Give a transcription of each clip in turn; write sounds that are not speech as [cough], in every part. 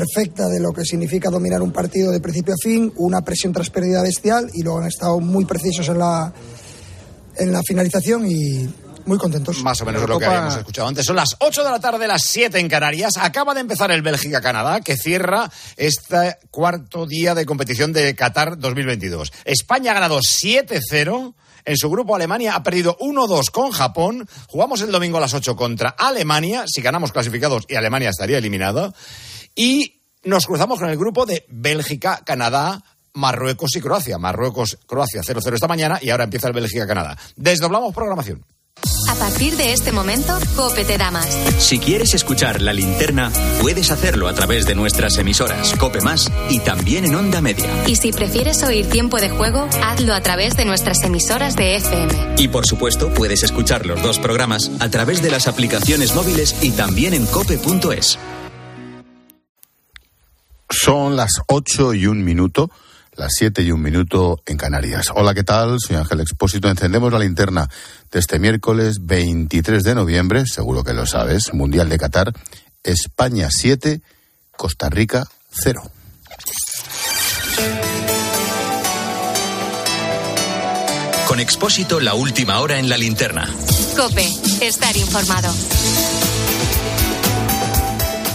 perfecta de lo que significa dominar un partido de principio a fin, una presión tras pérdida bestial y luego han estado muy precisos en la, en la finalización y, muy contentos. Más o menos lo que habíamos escuchado antes. Son las 8 de la tarde, las 7 en Canarias. Acaba de empezar el Bélgica-Canadá, que cierra este cuarto día de competición de Qatar 2022. España ha ganado 7-0. En su grupo Alemania ha perdido 1-2 con Japón. Jugamos el domingo a las 8 contra Alemania. Si ganamos clasificados y Alemania estaría eliminada. Y nos cruzamos con el grupo de Bélgica, Canadá, Marruecos y Croacia. Marruecos, Croacia 0-0 esta mañana y ahora empieza el Bélgica-Canadá. Desdoblamos programación. A partir de este momento, Cope te da más. Si quieres escuchar la linterna, puedes hacerlo a través de nuestras emisoras Cope Más y también en Onda Media. Y si prefieres oír tiempo de juego, hazlo a través de nuestras emisoras de FM. Y por supuesto, puedes escuchar los dos programas a través de las aplicaciones móviles y también en cope.es. Son las ocho y un minuto las 7 y un minuto en Canarias. Hola, ¿qué tal? Soy Ángel Expósito. Encendemos la linterna de este miércoles 23 de noviembre, seguro que lo sabes, Mundial de Qatar, España 7, Costa Rica 0. Con Expósito, la última hora en la linterna. Cope, estar informado.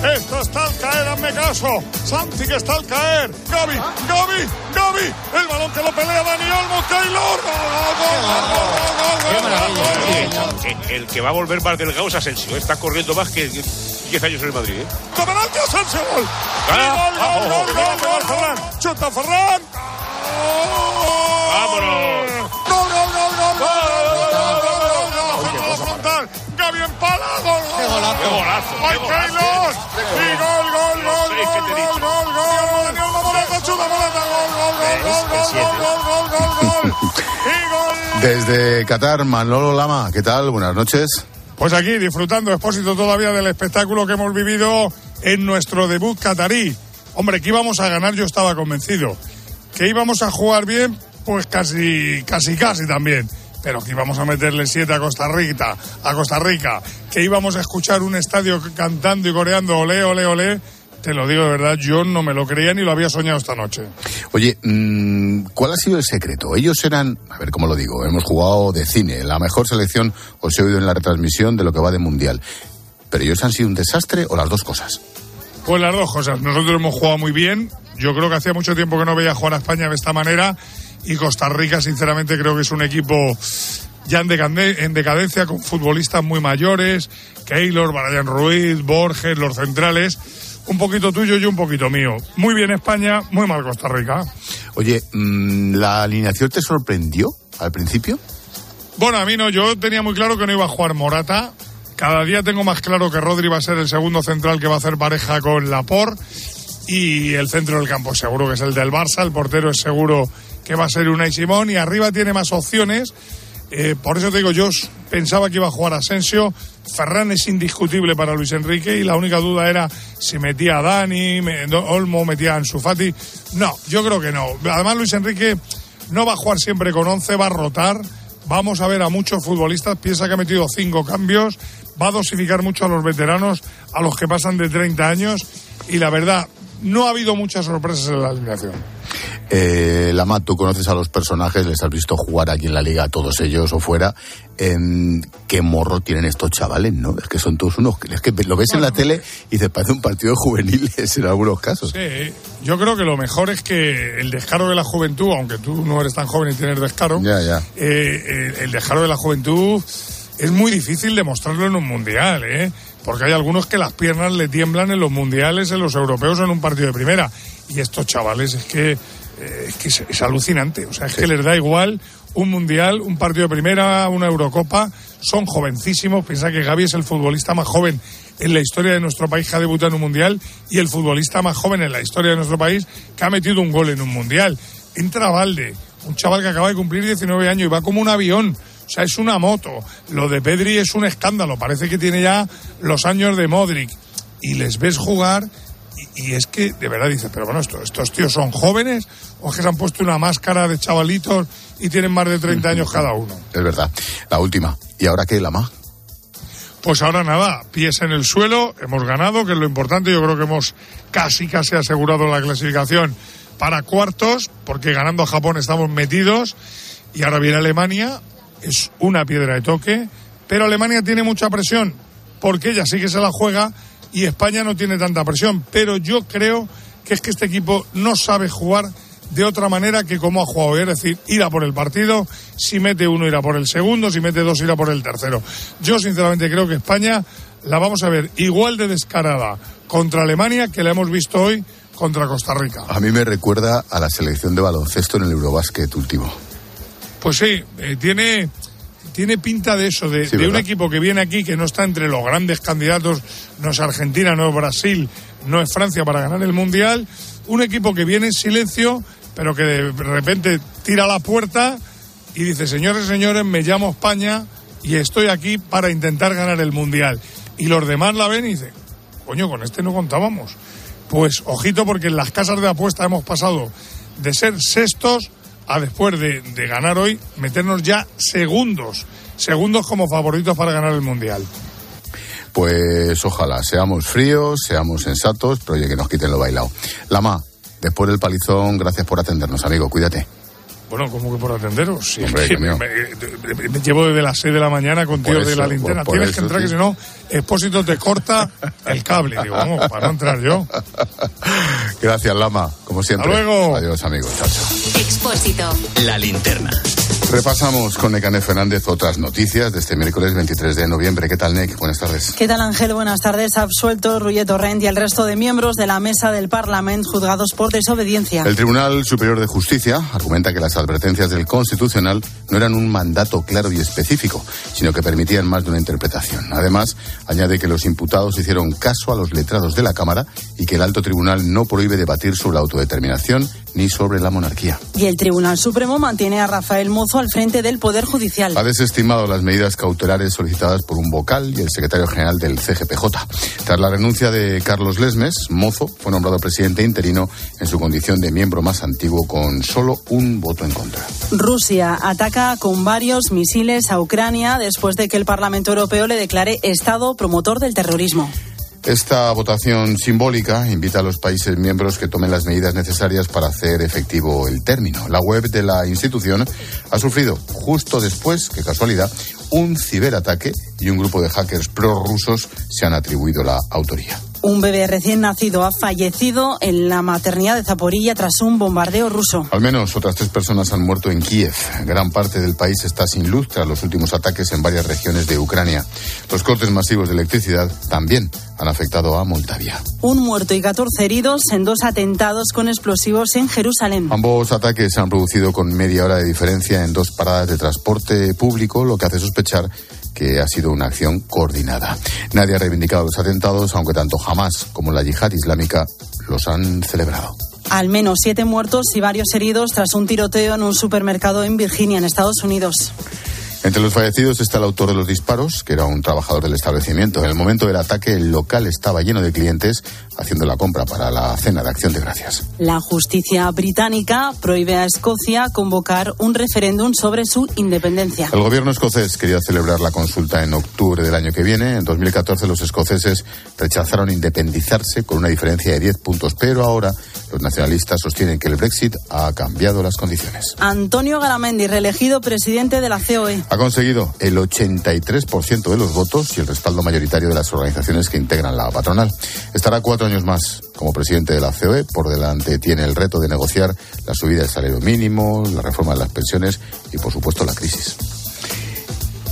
Esto está al caer, hazme caso. Santi que está al caer. Gaby, Gaby, Gaby. El balón que lo pelea Dani Olmo, Taylor. El que va a volver más delgado es Asensio. Está corriendo más que 10 años en el Madrid. ¿eh? ¡Adelante Asensio! ¡Gol! ¡Gol, gol, gol, gol, Ferran! ¡Chuta Ferran! ¡Vámonos! ¡Gol, gol, gol, gol! ¡Gol, frontal! ¡Gaby empala! ¡Gol, ¡Qué golazo! ¡Qué golazo! ¡Ay, Taylor! ¡Gol, gol, gol. Desde Qatar, Manolo Lama, ¿qué tal? Buenas noches. Pues aquí disfrutando, expósito todavía del espectáculo que hemos vivido en nuestro debut catarí. Hombre, que íbamos a ganar, yo estaba convencido. Que íbamos a jugar bien, pues casi, casi, casi también. Pero que íbamos a meterle siete a Costa Rica, a Costa Rica. Que íbamos a escuchar un estadio cantando y coreando ole, ole, ole. Te lo digo de verdad, yo no me lo creía ni lo había soñado esta noche. Oye, mmm, ¿cuál ha sido el secreto? Ellos eran, a ver cómo lo digo, hemos jugado de cine, la mejor selección os he oído en la retransmisión de lo que va de mundial. ¿Pero ellos han sido un desastre o las dos cosas? Pues las dos cosas. Nosotros hemos jugado muy bien. Yo creo que hacía mucho tiempo que no veía jugar a España de esta manera. Y Costa Rica, sinceramente, creo que es un equipo ya en decadencia, con futbolistas muy mayores. Keylor, Brian Ruiz, Borges, los centrales un poquito tuyo y un poquito mío. Muy bien España, muy mal Costa Rica. Oye, ¿la alineación te sorprendió al principio? Bueno, a mí no, yo tenía muy claro que no iba a jugar Morata. Cada día tengo más claro que Rodri va a ser el segundo central que va a hacer pareja con Laporte. Y el centro del campo seguro que es el del Barça. El portero es seguro que va a ser Unai Simón. Y arriba tiene más opciones. Eh, por eso te digo, yo pensaba que iba a jugar Asensio. Ferran es indiscutible para Luis Enrique y la única duda era si metía a Dani, Olmo, metía a Ansu Fati. No, yo creo que no. Además, Luis Enrique no va a jugar siempre con 11, va a rotar. Vamos a ver a muchos futbolistas. Piensa que ha metido cinco cambios. Va a dosificar mucho a los veteranos, a los que pasan de 30 años. Y la verdad, no ha habido muchas sorpresas en la alineación. Eh, Lama, tú conoces a los personajes, les has visto jugar aquí en la liga, a todos ellos o fuera. En ¿Qué morro tienen estos chavales, no? Es que son todos unos. Es que lo ves en la tele y te parece un partido de juveniles en algunos casos. Sí, yo creo que lo mejor es que el descaro de la juventud, aunque tú no eres tan joven y tienes descaro, ya, ya. Eh, el, el descaro de la juventud es muy difícil demostrarlo en un mundial, ¿eh? Porque hay algunos que las piernas le tiemblan en los mundiales, en los europeos, en un partido de primera. Y estos chavales es que, eh, es, que es, es, alucinante. O sea, es sí. que les da igual un mundial, un partido de primera, una Eurocopa. Son jovencísimos. Piensa que Gaby es el futbolista más joven en la historia de nuestro país que ha debutado en un mundial y el futbolista más joven en la historia de nuestro país que ha metido un gol en un mundial. Entra Valde, un chaval que acaba de cumplir 19 años y va como un avión. O sea, es una moto. Lo de Pedri es un escándalo. Parece que tiene ya los años de Modric. Y les ves jugar y, es que de verdad dices, pero bueno, esto, estos tíos son jóvenes o es que se han puesto una máscara de chavalitos y tienen más de 30 años cada uno. Es verdad. La última. ¿Y ahora qué, Lama? Pues ahora nada, pies en el suelo, hemos ganado, que es lo importante. Yo creo que hemos casi, casi asegurado la clasificación para cuartos, porque ganando a Japón estamos metidos. Y ahora viene Alemania, es una piedra de toque, pero Alemania tiene mucha presión, porque ella sí que se la juega y España no tiene tanta presión. Pero yo creo que es que este equipo no sabe jugar de otra manera que como ha jugado hoy, es decir, irá por el partido, si mete uno irá por el segundo, si mete dos irá por el tercero. Yo sinceramente creo que España la vamos a ver igual de descarada contra Alemania que la hemos visto hoy contra Costa Rica. A mí me recuerda a la selección de baloncesto en el Eurobásquet último. Pues sí, eh, tiene, tiene pinta de eso, de, Sí, de un equipo que viene aquí, que no está entre los grandes candidatos, no es Argentina, no es Brasil, no es Francia para ganar el Mundial, un equipo que viene en silencio, pero que de repente tira la puerta y dice, señores, señores, me llamo España y estoy aquí para intentar ganar el Mundial. Y los demás la ven y dicen, coño, con este no contábamos. Pues ojito porque en las casas de apuesta hemos pasado de ser sextos a después de, de ganar hoy meternos ya segundos, segundos como favoritos para ganar el Mundial. Pues ojalá, seamos fríos, seamos sensatos, pero oye, que nos quiten lo bailado. Lama, después del palizón, gracias por atendernos, amigo, cuídate. Bueno, como que por atenderos. Si es Hombre, que me, me- me llevo desde las 6 de la mañana con tíos de eso, la linterna. por- por Tienes eso, que entrar, sí. que si no, Expósito te corta el cable. Digo, vamos, para no entrar yo. [laughs] Gracias, Lama, como siempre. Hasta luego. Adiós, amigos. Chao, chao. Expósito. La linterna. Repasamos con Necane Fernández otras noticias de este miércoles 23 de noviembre. ¿Qué tal, Nec? Buenas tardes. ¿Qué tal, Ángel? Buenas tardes. Absuelto Ruye Torrent y el resto de miembros de la mesa del Parlamento juzgados por desobediencia. El Tribunal Superior de Justicia argumenta que las advertencias del Constitucional no eran un mandato claro y específico, sino que permitían más de una interpretación. Además, añade que los imputados hicieron caso a los letrados de la Cámara y que el alto tribunal no prohíbe debatir sobre la autodeterminación ni sobre la monarquía. Y el Tribunal Supremo mantiene a Rafael Mozo al frente del Poder Judicial. Ha desestimado las medidas cautelares solicitadas por un vocal y el secretario general del CGPJ. Tras la renuncia de Carlos Lesmes, Mozo fue nombrado presidente interino en su condición de miembro más antiguo con solo un voto en contra. Rusia ataca con varios misiles a Ucrania después de que el Parlamento Europeo le declare Estado promotor del terrorismo. Esta votación simbólica invita a los países miembros que tomen las medidas necesarias para hacer efectivo el término. La web de la institución ha sufrido justo después, qué casualidad, un ciberataque y un grupo de hackers prorrusos se han atribuido la autoría. Un bebé recién nacido ha fallecido en la maternidad de Zaporilla tras un bombardeo ruso. Al menos otras tres personas han muerto en Kiev. Gran parte del país está sin luz tras los últimos ataques en varias regiones de Ucrania. Los cortes masivos de electricidad también han afectado a Moldavia. Un muerto y 14 heridos en dos atentados con explosivos en Jerusalén. Ambos ataques se han producido con media hora de diferencia en dos paradas de transporte público, lo que hace sospechar que ha sido una acción coordinada. Nadie ha reivindicado los atentados, aunque tanto Hamas como la yihad islámica los han celebrado. Al menos siete muertos y varios heridos tras un tiroteo en un supermercado en Virginia, en Estados Unidos. Entre los fallecidos está el autor de los disparos, que era un trabajador del establecimiento. En el momento del ataque, el local estaba lleno de clientes haciendo la compra para la cena de acción de gracias. La justicia británica prohíbe a Escocia convocar un referéndum sobre su independencia. El gobierno escocés quería celebrar la consulta en octubre del año que viene. En 2014 los escoceses rechazaron independizarse con una diferencia de 10 puntos, pero ahora los nacionalistas sostienen que el Brexit ha cambiado las condiciones. Antonio Garamendi, reelegido presidente de la. COE. Ha conseguido el 83% de los votos y el respaldo mayoritario de las organizaciones que integran la patronal. Estará cuatro años más como presidente de la COE. Por delante tiene el reto de negociar la subida del salario mínimo, la reforma de las pensiones y, por supuesto, la crisis.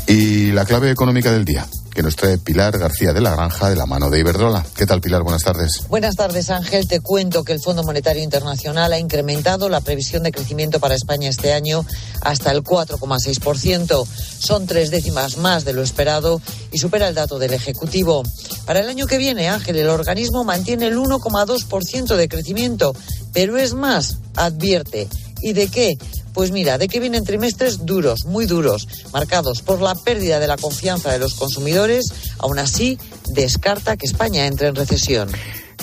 Y la clave económica del día, que nos trae Pilar García de la Granja de la mano de Iberdrola. ¿Qué tal, Pilar? Buenas tardes. Buenas tardes, Ángel. Te cuento que el Fondo Monetario Internacional ha incrementado la previsión de crecimiento para España este año hasta el 4,6%. Son tres décimas más de lo esperado y supera el dato del Ejecutivo. Para el año que viene, Ángel, el organismo mantiene el 1,2% de crecimiento, pero es más, advierte. ¿Y de qué? Pues mira, de que vienen trimestres duros, muy duros, marcados por la pérdida de la confianza de los consumidores. Aún así, descarta que España entre en recesión.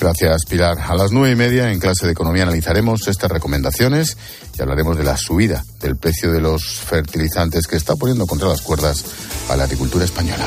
Gracias, Pilar. A las nueve y media en clase de economía analizaremos estas recomendaciones y hablaremos de la subida del precio de los fertilizantes que está poniendo contra las cuerdas a la agricultura española.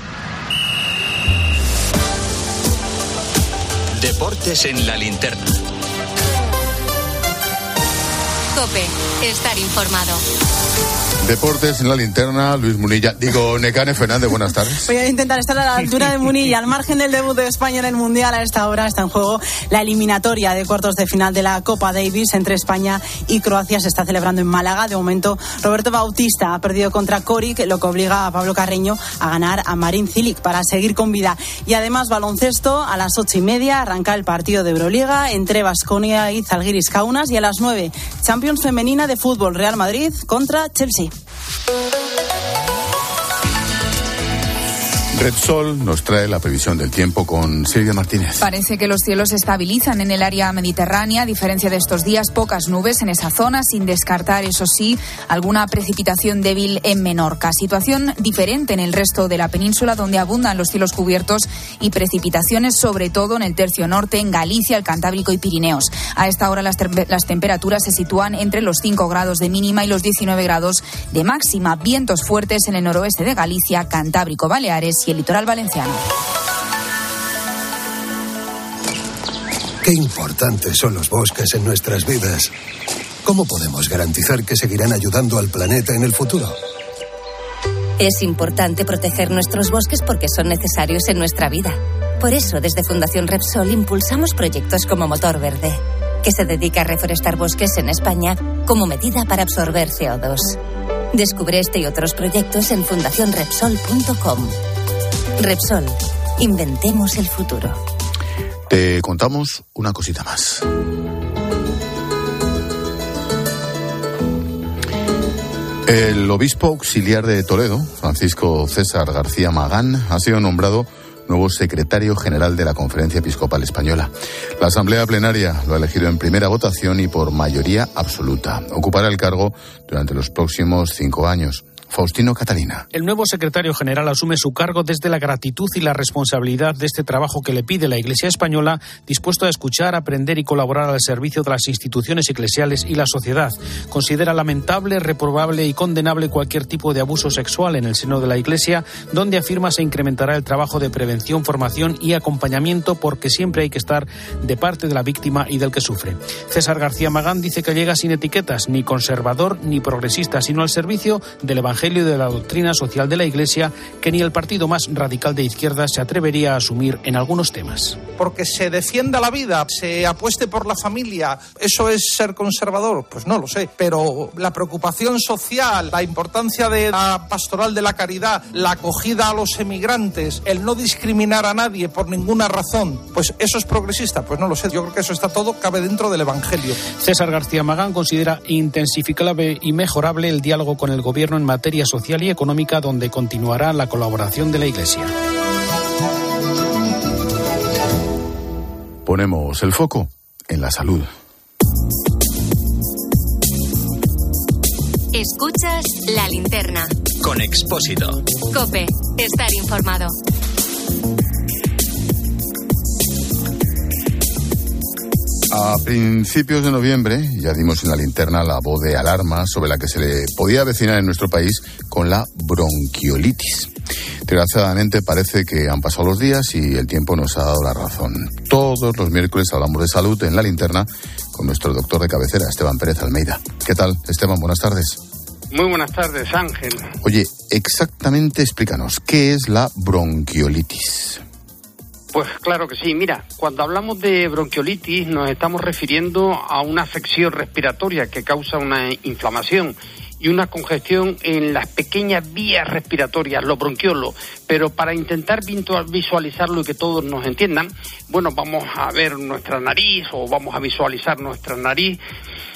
Deportes en la linterna. Cope, estar informado. Deportes en la linterna, Luis Munilla. Digo, Necane Fernández, buenas tardes. Voy a intentar estar a la altura de Munilla. Al margen del debut de España en el Mundial, a esta hora está en juego la eliminatoria de cuartos de final de la Copa Davis entre España y Croacia. Se está celebrando en Málaga. De momento, Roberto Bautista ha perdido contra Coric, lo que obliga a Pablo Carreño a ganar a Marín Cilic para seguir con vida. Y además, baloncesto, a las ocho y media arranca el partido de Euroliga entre Basconia y Zalgiris Kaunas. Y a las nueve, Champions Femenina de Fútbol Real Madrid contra Chelsea. Thank you. Repsol nos trae la previsión del tiempo con Silvia Martínez. Parece que los cielos se estabilizan en el área mediterránea. A diferencia de estos días, pocas nubes en esa zona, sin descartar, eso sí, alguna precipitación débil en Menorca. Situación diferente en el resto de la península, donde abundan los cielos cubiertos y precipitaciones, sobre todo en el tercio norte, en Galicia, el Cantábrico y Pirineos. A esta hora las, las temperaturas se sitúan entre los 5 grados de mínima y los 19 grados de máxima. Vientos fuertes en el noroeste de Galicia, Cantábrico, Baleares y el litoral valenciano. Qué importantes son los bosques en nuestras vidas. ¿Cómo podemos garantizar que seguirán ayudando al planeta en el futuro? Es importante proteger nuestros bosques porque son necesarios en nuestra vida. Por eso, desde Fundación Repsol impulsamos proyectos como Motor Verde, que se dedica a reforestar bosques en España como medida para absorber CO2. Descubre este y otros proyectos en fundacionrepsol.com. Repsol, inventemos el futuro. Te contamos una cosita más. El obispo auxiliar de Toledo, Francisco César García Magán, ha sido nombrado nuevo secretario general de la Conferencia Episcopal Española. La Asamblea Plenaria lo ha elegido en primera votación y por mayoría absoluta. Ocupará el cargo durante los próximos cinco años. Faustino Catalina. El nuevo secretario general asume su cargo desde la gratitud y la responsabilidad de este trabajo que le pide la Iglesia española, dispuesto a escuchar, aprender y colaborar al servicio de las instituciones eclesiales y la sociedad. Considera lamentable, reprobable y condenable cualquier tipo de abuso sexual en el seno de la Iglesia, donde afirma se incrementará el trabajo de prevención, formación y acompañamiento porque siempre hay que estar de parte de la víctima y del que sufre. César García Magán dice que llega sin etiquetas, ni conservador ni progresista, sino al servicio del Evangelio Evangelio de la doctrina social de la Iglesia que ni el partido más radical de izquierda se atrevería a asumir en algunos temas. Porque se defienda la vida, se apueste por la familia, ¿eso es ser conservador? Pues no lo sé, pero la preocupación social, la importancia de la pastoral de la caridad, la acogida a los emigrantes, el no discriminar a nadie por ninguna razón, pues eso es progresista, pues no lo sé, yo creo que eso está todo, cabe dentro del Evangelio. César García Magán considera intensificable y mejorable el diálogo con el gobierno en materia social y económica donde continuará la colaboración de la Iglesia. Ponemos el foco en la salud. Escuchas la linterna. Con Expósito. Cope, estar informado. A principios de noviembre ya dimos en la linterna la voz de alarma sobre la que se le podía avecinar en nuestro país con la bronquiolitis. Desgraciadamente parece que han pasado los días y el tiempo nos ha dado la razón. Todos los miércoles hablamos de salud en la linterna con nuestro doctor de cabecera, Esteban Pérez Almeida. ¿Qué tal, Esteban? Buenas tardes. Muy buenas tardes, Ángel. Oye, exactamente explícanos, ¿qué es la bronquiolitis? Pues claro que sí. Mira, cuando hablamos de bronquiolitis nos estamos refiriendo a una afección respiratoria que causa una inflamación y una congestión en las pequeñas vías respiratorias, los bronquiolos. Pero para intentar visualizarlo y que todos nos entiendan, bueno, vamos a ver nuestra nariz o vamos a visualizar nuestra nariz.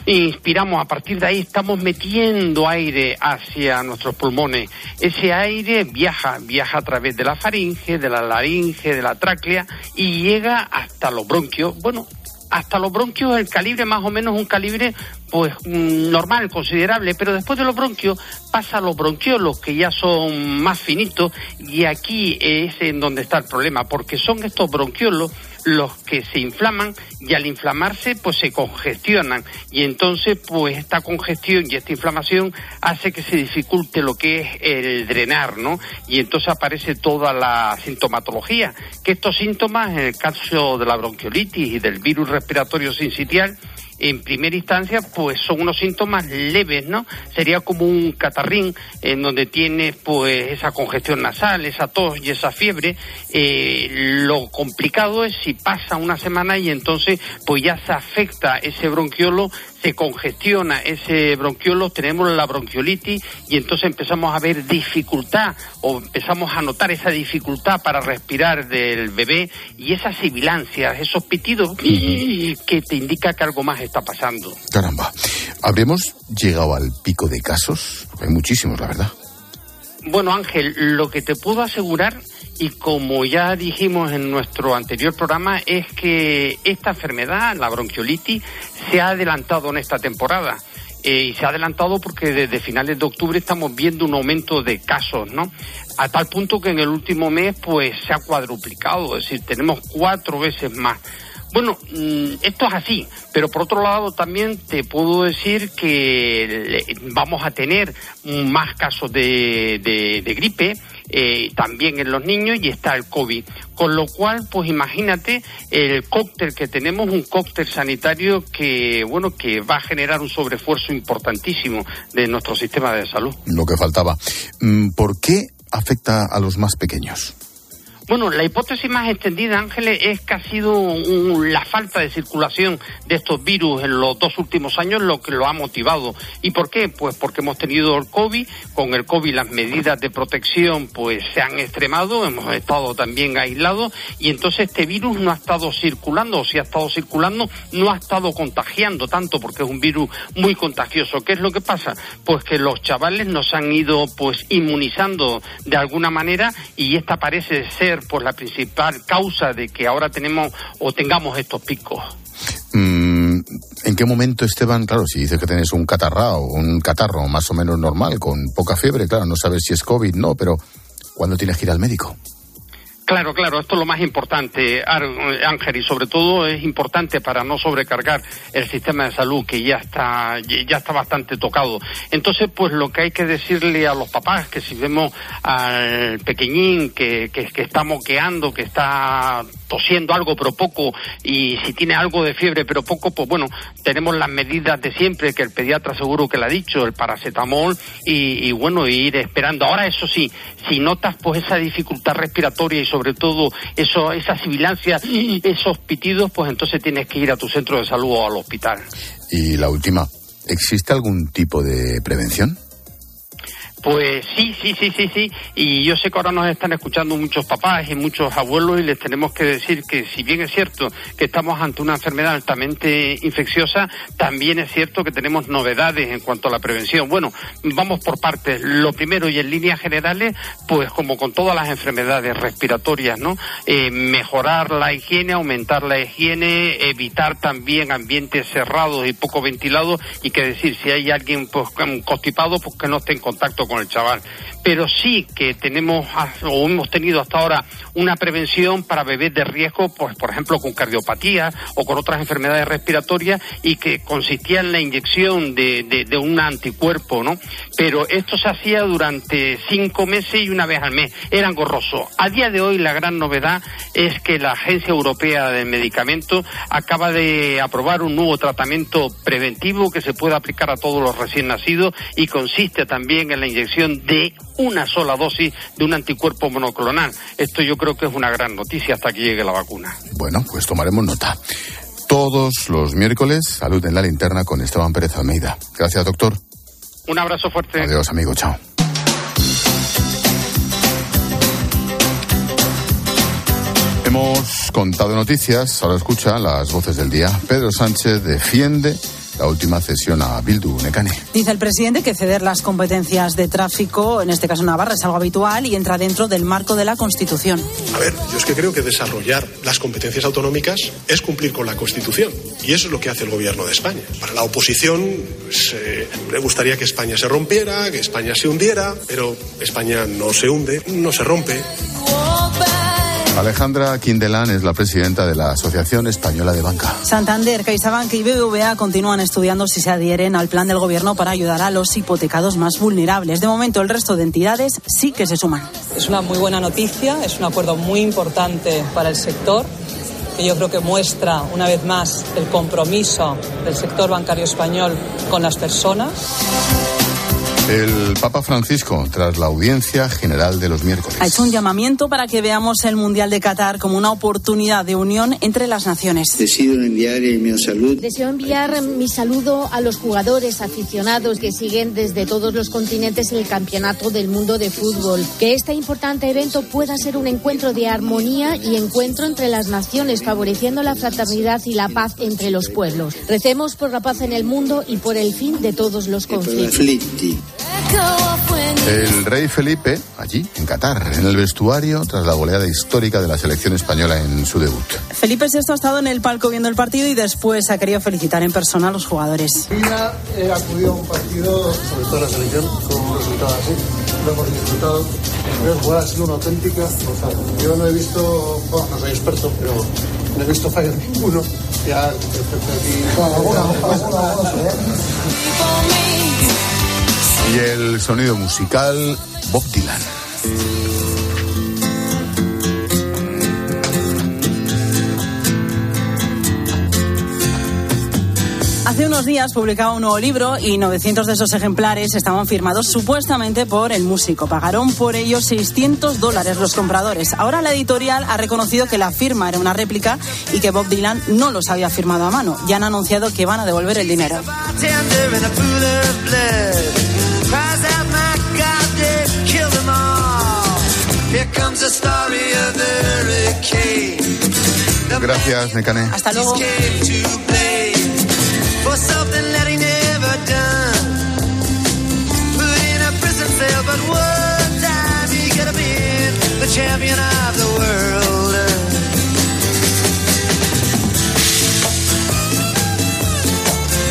Inspiramos, a partir de ahí estamos metiendo aire hacia nuestros pulmones. Ese aire viaja, viaja a través de la faringe, de la laringe, de la tráclea y llega hasta los bronquios. Bueno, hasta los bronquios el calibre más o menos un calibre pues mm, normal, considerable, pero después de los bronquios pasa a los bronquiolos que ya son más finitos y aquí es en donde está el problema, porque son estos bronquiolos los que se inflaman y al inflamarse pues se congestionan y entonces pues esta congestión y esta inflamación hace que se dificulte lo que es el drenar, ¿no? Y entonces aparece toda la sintomatología, que estos síntomas en el caso de la bronquiolitis y del virus respiratorio sincitial en primera instancia, pues son unos síntomas leves, ¿no? Sería como un catarrín en donde tiene pues esa congestión nasal, esa tos y esa fiebre. Eh, lo complicado es si pasa una semana y entonces pues ya se afecta ese bronquiolo se congestiona ese bronquiolo, tenemos la bronquiolitis y entonces empezamos a ver dificultad o empezamos a notar esa dificultad para respirar del bebé y esas sibilancias, esos pitidos que te indica que algo más está pasando. Caramba, ¿habremos llegado al pico de casos? Hay muchísimos, la verdad. Bueno, Ángel, lo que te puedo asegurar y como ya dijimos en nuestro anterior programa, es que esta enfermedad, la bronquiolitis, se ha adelantado en esta temporada. Eh, y se ha adelantado porque desde finales de octubre estamos viendo un aumento de casos, ¿no? A tal punto que en el último mes, pues se ha cuadruplicado, es decir, tenemos cuatro veces más. Bueno, mm, esto es así, pero por otro lado también te puedo decir que vamos a tener más casos de, de gripe, eh, también en los niños y está el COVID. Con lo cual, pues imagínate el cóctel que tenemos, un cóctel sanitario que, bueno, que va a generar un sobreesfuerzo importantísimo de nuestro sistema de salud. Lo que faltaba. Mm, ¿Por qué afecta a los más pequeños? Bueno, la hipótesis más extendida, Ángeles, es que ha sido la falta de circulación de estos virus en los dos últimos años lo que lo ha motivado. ¿Y por qué? Pues porque hemos tenido el COVID, con el COVID las medidas de protección pues se han extremado, hemos estado también aislados y entonces este virus no ha estado circulando, o si ha estado circulando, no ha estado contagiando tanto porque es un virus muy contagioso. ¿Qué es lo que pasa? Pues que los chavales nos han ido pues inmunizando de alguna manera y esta parece ser por la principal causa de que ahora tenemos o tengamos estos picos. Mm, ¿En qué momento, Esteban? Claro, si dices que tienes un catarrao, un catarro más o menos normal, con poca fiebre, claro, no sabes si es COVID, no, pero ¿cuándo tienes que ir al médico? Claro, claro, esto es lo más importante, Ángel, y sobre todo es importante para no sobrecargar el sistema de salud que ya está, ya está bastante tocado. Entonces, pues lo que hay que decirle a los papás, que si vemos al pequeñín que, que, que está moqueando, que está tosiendo algo pero poco y si tiene algo de fiebre pero poco, pues bueno, tenemos las medidas de siempre que el pediatra seguro que le ha dicho, el paracetamol y, y bueno, ir esperando. Ahora eso sí, si notas pues esa dificultad respiratoria y sobre todo eso, esa sibilancia, esos pitidos, pues entonces tienes que ir a tu centro de salud o al hospital. Y la última, ¿existe algún tipo de prevención? Pues sí, sí, sí, sí, sí. Y yo sé que ahora nos están escuchando muchos papás y muchos abuelos y les tenemos que decir que si bien es cierto que estamos ante una enfermedad altamente infecciosa, también es cierto que tenemos novedades en cuanto a la prevención. Bueno, vamos por partes. Lo primero y en líneas generales, pues como con todas las enfermedades respiratorias, ¿no? Eh, mejorar la higiene, aumentar la higiene, evitar también ambientes cerrados y poco ventilados y que decir, si hay alguien pues, constipado, pues que no esté en contacto con el chaval. Pero sí que tenemos o hemos tenido hasta ahora una prevención para bebés de riesgo, pues por ejemplo con cardiopatía o con otras enfermedades respiratorias y que consistía en la inyección de, de, un anticuerpo, ¿no? Pero esto se hacía durante cinco meses y una vez al mes. Era engorroso. A día de hoy la gran novedad es que la Agencia Europea del Medicamento acaba de aprobar un nuevo tratamiento preventivo que se puede aplicar a todos los recién nacidos y consiste también en la inyección de una sola dosis de un anticuerpo monoclonal. Esto yo creo que es una gran noticia hasta que llegue la vacuna. Bueno, pues tomaremos nota. Todos los miércoles, salud en la linterna con Esteban Pérez Almeida. Gracias, doctor. Un abrazo fuerte. Adiós, amigo. Chao. Hemos contado noticias, ahora escucha las voces del día. Pedro Sánchez defiende la última cesión a Bildu, Necane. Dice el presidente que ceder las competencias de tráfico, en este caso Navarra, es algo habitual y entra dentro del marco de la Constitución. A ver, yo es que creo que desarrollar las competencias autonómicas es cumplir con la Constitución. Y eso es lo que hace el gobierno de España. Para la oposición pues, eh, le gustaría que España se rompiera, que España se hundiera, pero España no se hunde, no se rompe. Alejandra Quindelán es la presidenta de la Asociación Española de Banca. Santander, CaixaBank y BBVA continúan estudiando si se adhieren al plan del gobierno para ayudar a los hipotecados más vulnerables. De momento, el resto de entidades sí que se suman. Es una muy buena noticia, es un acuerdo muy importante para el sector que yo creo que muestra una vez más el compromiso del sector bancario español con las personas. El Papa Francisco, tras la audiencia general de los miércoles. Ha hecho un llamamiento para que veamos el Mundial de Qatar como una oportunidad de unión entre las naciones. Deseo enviar mi saludo. Deseo enviar mi saludo a los jugadores aficionados que siguen desde todos los continentes el Campeonato del Mundo de Fútbol. Que este importante evento pueda ser un encuentro de armonía y encuentro entre las naciones, favoreciendo la fraternidad y la paz entre los pueblos. Recemos por la paz en el mundo y por el fin de todos los conflictos. El rey Felipe, allí, en Qatar, en el vestuario, tras la goleada histórica de la selección española en su debut. Felipe VI ha estado en el palco viendo el partido y después ha querido felicitar en persona a los jugadores. Día he acudido a un partido, sobre todo la selección, con un resultado así. Lo hemos disfrutado. Creo que ha sido una auténtica gozada. Yo no he visto, bueno, no soy experto, pero no he visto fallos ninguno. Ya, perfecto aquí. Y el sonido musical, Bob Dylan. Hace unos días publicaba un nuevo libro y 900 de esos ejemplares estaban firmados supuestamente por el músico. Pagaron por ellos 600 dólares los compradores. Ahora la editorial ha reconocido que la firma era una réplica y que Bob Dylan no los había firmado a mano. Ya han anunciado que van a devolver el dinero. Gracias, Necane. Hasta luego.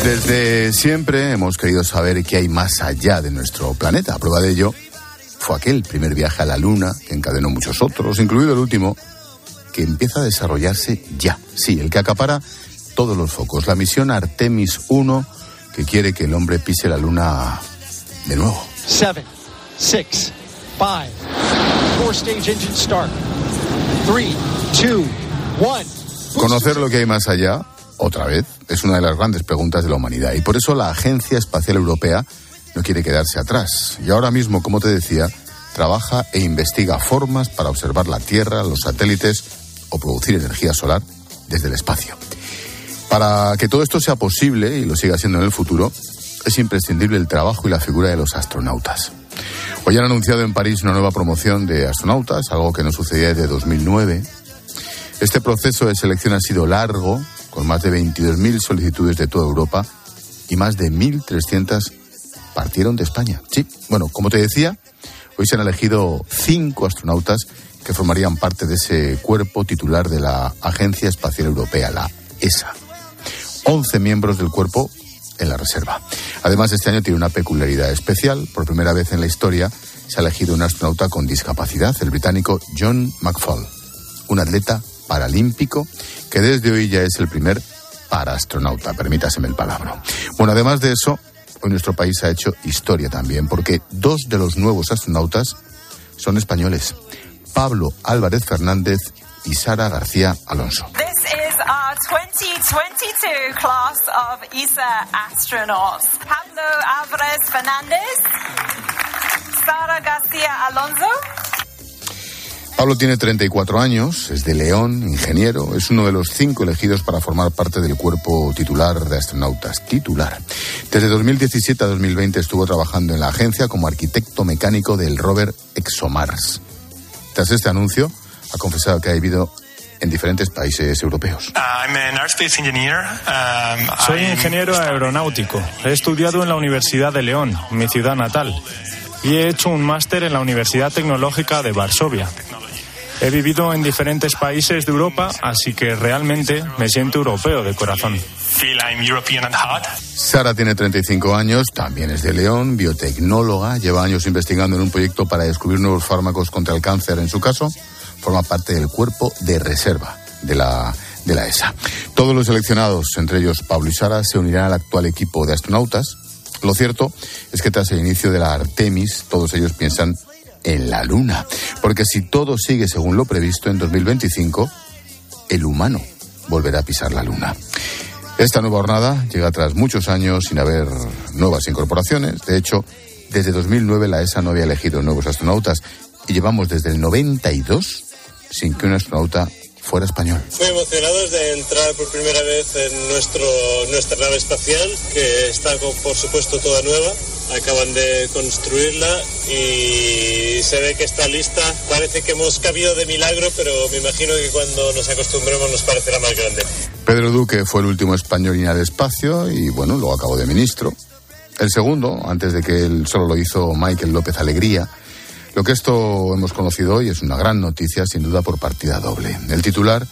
Desde siempre hemos querido saber qué hay más allá de nuestro planeta. A prueba de ello fue aquel primer viaje a la Luna que encadenó muchos otros, incluido el último, que empieza a desarrollarse ya. Sí, el que acapara todos los focos. La misión Artemis 1 que quiere que el hombre pise la Luna de nuevo. Seven, six, five, four stage engine start. Three, two, one. Conocer lo que hay más allá, otra vez, es una de las grandes preguntas de la humanidad y por eso la Agencia Espacial Europea no quiere quedarse atrás. Y ahora mismo, como te decía, trabaja e investiga formas para observar la Tierra, los satélites o producir energía solar desde el espacio. Para que todo esto sea posible y lo siga siendo en el futuro, es imprescindible el trabajo y la figura de los astronautas. Hoy han anunciado en París una nueva promoción de astronautas, algo que no sucedía desde 2009. Este proceso de selección ha sido largo, con más de 22.000 solicitudes de toda Europa y más de 1.300 partieron de España. Sí, bueno, como te decía, hoy se han elegido cinco astronautas que formarían parte de ese cuerpo titular de la Agencia Espacial Europea, la ESA. 11 miembros del cuerpo en la reserva. Además, este año tiene una peculiaridad especial. Por primera vez en la historia se ha elegido un astronauta con discapacidad, el británico John McFall, un atleta paralímpico que desde hoy ya es el primer paraastronauta, permítaseme el palabra. Bueno, además de eso, hoy nuestro país ha hecho historia también, porque dos de los nuevos astronautas son españoles, Pablo Álvarez Fernández y Sara García Alonso. This is our 2022 class of ESA astronauts. Pablo Álvarez Fernández, Sara García Alonso. Pablo tiene 34 años, es de León, ingeniero, es uno de los cinco elegidos para formar parte del cuerpo titular de astronautas. Titular. Desde 2017 a 2020 estuvo trabajando en la agencia como arquitecto mecánico del rover ExoMars. Tras este anuncio, ha confesado que ha vivido en diferentes países europeos. Soy ingeniero aeronáutico. He estudiado en la Universidad de León, mi ciudad natal, y he hecho un máster en la Universidad Tecnológica de Varsovia. He vivido en diferentes países de Europa, así que realmente me siento europeo de corazón. Sara tiene 35 años, también es de León, biotecnóloga, lleva años investigando en un proyecto para descubrir nuevos fármacos contra el cáncer. En su caso, forma parte del cuerpo de reserva de la, de la ESA. Todos los seleccionados, entre ellos Pablo y Sara, se unirán al actual equipo de astronautas. Lo cierto es que tras el inicio de la Artemis, todos ellos piensan en la Luna. Porque si todo sigue según lo previsto, en 2025, el humano volverá a pisar la Luna. Esta nueva jornada llega tras muchos años sin haber nuevas incorporaciones. De hecho, desde 2009 la ESA no había elegido nuevos astronautas y llevamos desde el 92 sin que un astronauta fuera español. Muy emocionados de entrar por primera vez en nuestro, nuestra nave espacial, que está por supuesto toda nueva. Acaban de construirla y se ve que está lista. Parece que hemos cabido de milagro, pero me imagino que cuando nos acostumbremos nos parecerá más grande. Pedro Duque fue el último español en ir al espacio y bueno, luego acabó de ministro. El segundo, antes de que él solo lo hizo Michael López Alegría, lo que esto hemos conocido hoy es una gran noticia, sin duda por partida doble. El titular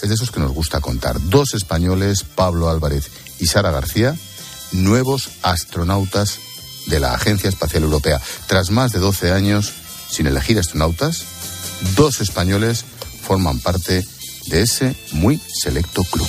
es de esos que nos gusta contar. Dos españoles, Pablo Álvarez y Sara García, nuevos astronautas de la Agencia Espacial Europea. Tras más de 12 años sin elegir astronautas, dos españoles forman parte de ese muy selecto club.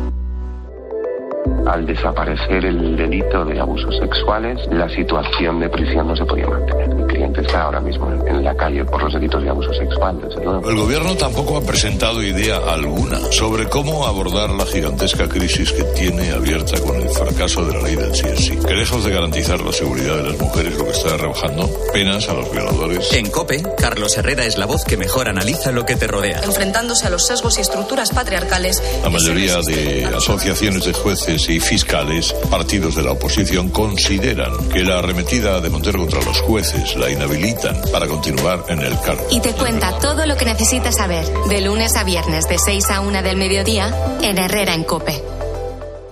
Al desaparecer el delito de abusos sexuales, la situación de prisión no se podía mantener. Mi cliente está ahora mismo en la calle por los delitos de abuso sexual. Desde luego. El gobierno tampoco ha presentado idea alguna sobre cómo abordar la gigantesca crisis que tiene abierta con el fracaso de la ley del sí. Que lejos de garantizar la seguridad de las mujeres, lo que está rebajando penas a los violadores. En COPE, Carlos Herrera es la voz que mejor analiza lo que te rodea. Enfrentándose a los sesgos y estructuras patriarcales. La mayoría de asociaciones de jueces y fiscales, partidos de la oposición, consideran que la arremetida de Montero contra los jueces la inhabilitan para continuar en el cargo. Y te cuenta todo lo que necesitas saber, de lunes a viernes, de 6 a 1 del mediodía, en Herrera en Cope.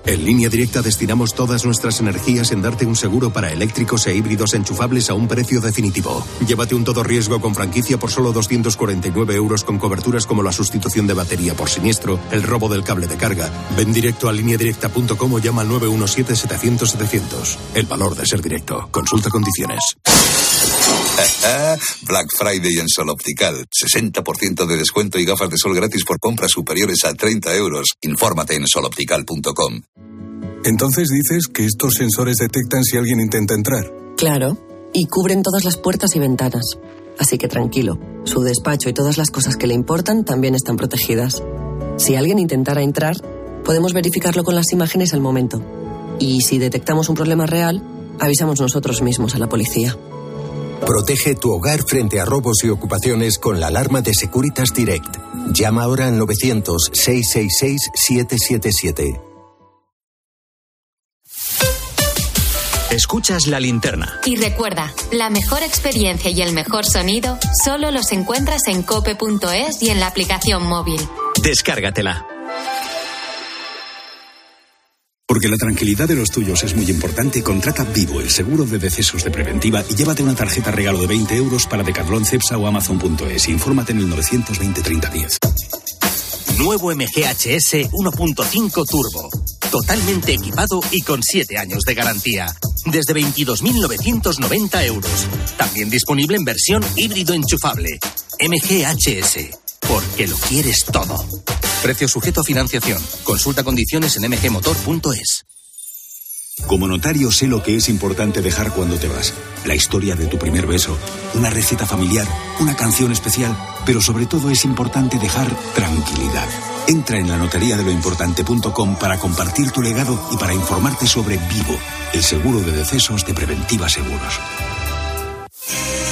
En línea directa destinamos todas nuestras energías en darte un seguro para eléctricos e híbridos enchufables a un precio definitivo. Llévate un todo riesgo con franquicia por solo 249 euros con coberturas como la sustitución de batería por siniestro, el robo del cable de carga. Ven directo a lineadirecta.com o llama al 917-700-700. El valor de ser directo. Consulta condiciones. [laughs] Black Friday en Sol Optical. 60% de descuento y gafas de sol gratis por compras superiores a 30 euros. Infórmate en soloptical.com. Entonces dices que estos sensores detectan si alguien intenta entrar. Claro, y cubren todas las puertas y ventanas. Así que tranquilo, su despacho y todas las cosas que le importan también están protegidas. Si alguien intentara entrar, podemos verificarlo con las imágenes al momento. Y si detectamos un problema real, avisamos nosotros mismos a la policía. Protege tu hogar frente a robos y ocupaciones con la alarma de Securitas Direct. Llama ahora al 900-666-777. Escuchas la linterna. Y recuerda, la mejor experiencia y el mejor sonido solo los encuentras en cope.es y en la aplicación móvil. Descárgatela. Porque la tranquilidad de los tuyos es muy importante, contrata Vivo, el seguro de decesos de preventiva, y llévate una tarjeta regalo de 20 euros para Decathlon, Cepsa o Amazon.es. Infórmate en el 920 30 10. Nuevo MGHS 1.5 Turbo. Totalmente equipado y con 7 años de garantía. Desde 22.990 euros. También disponible en versión híbrido enchufable. MGHS. Porque lo quieres todo. Precio sujeto a financiación. Consulta condiciones en mgmotor.es. Como notario sé lo que es importante dejar cuando te vas. La historia de tu primer beso, una receta familiar, una canción especial, pero sobre todo es importante dejar tranquilidad. Entra en la notaría de lo importante.com para compartir tu legado y para informarte sobre Vivo, el seguro de decesos de Preventiva Seguros.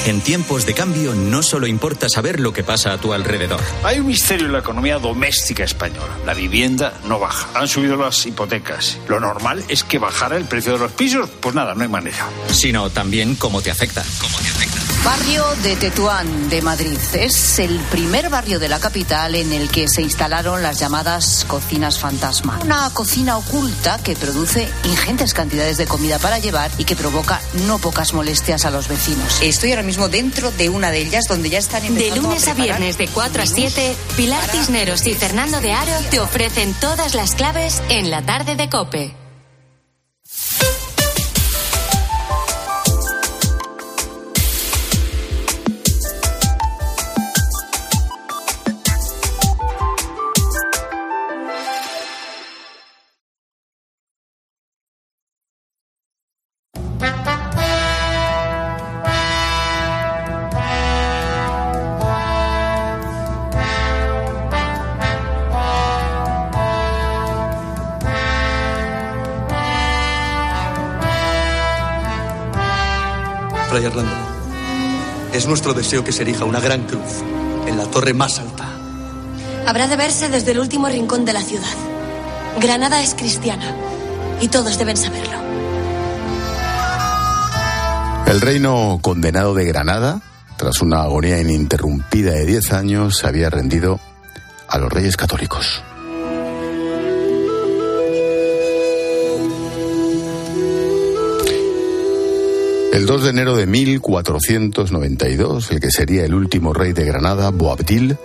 En tiempos de cambio no solo importa saber lo que pasa a tu alrededor. Hay un misterio en la economía doméstica española. La vivienda no baja. Han subido las hipotecas. Lo normal es que bajara el precio de los pisos. Pues nada, no hay manera. Sino también cómo te afecta. ¿Cómo te afecta? Barrio de Tetuán de Madrid. Es el primer barrio de la capital en el que se instalaron las llamadas cocinas fantasma. Una cocina oculta que produce ingentes cantidades de comida para llevar y que provoca no pocas molestias a los vecinos. Estoy ahora mismo dentro de una de ellas donde ya están De lunes a, viernes de 4 a 7, Pilar Cisneros y Fernando de Aro te ofrecen todas las claves en la tarde de Cope. Deseo que se erija una gran cruz en la torre más alta. Habrá de verse desde el último rincón de la ciudad. Granada es cristiana y todos deben saberlo. El reino condenado de Granada, tras una agonía ininterrumpida de 10 años, se había rendido a los reyes católicos. El 2 de enero de 1492, el que sería el último rey de Granada, Boabdil,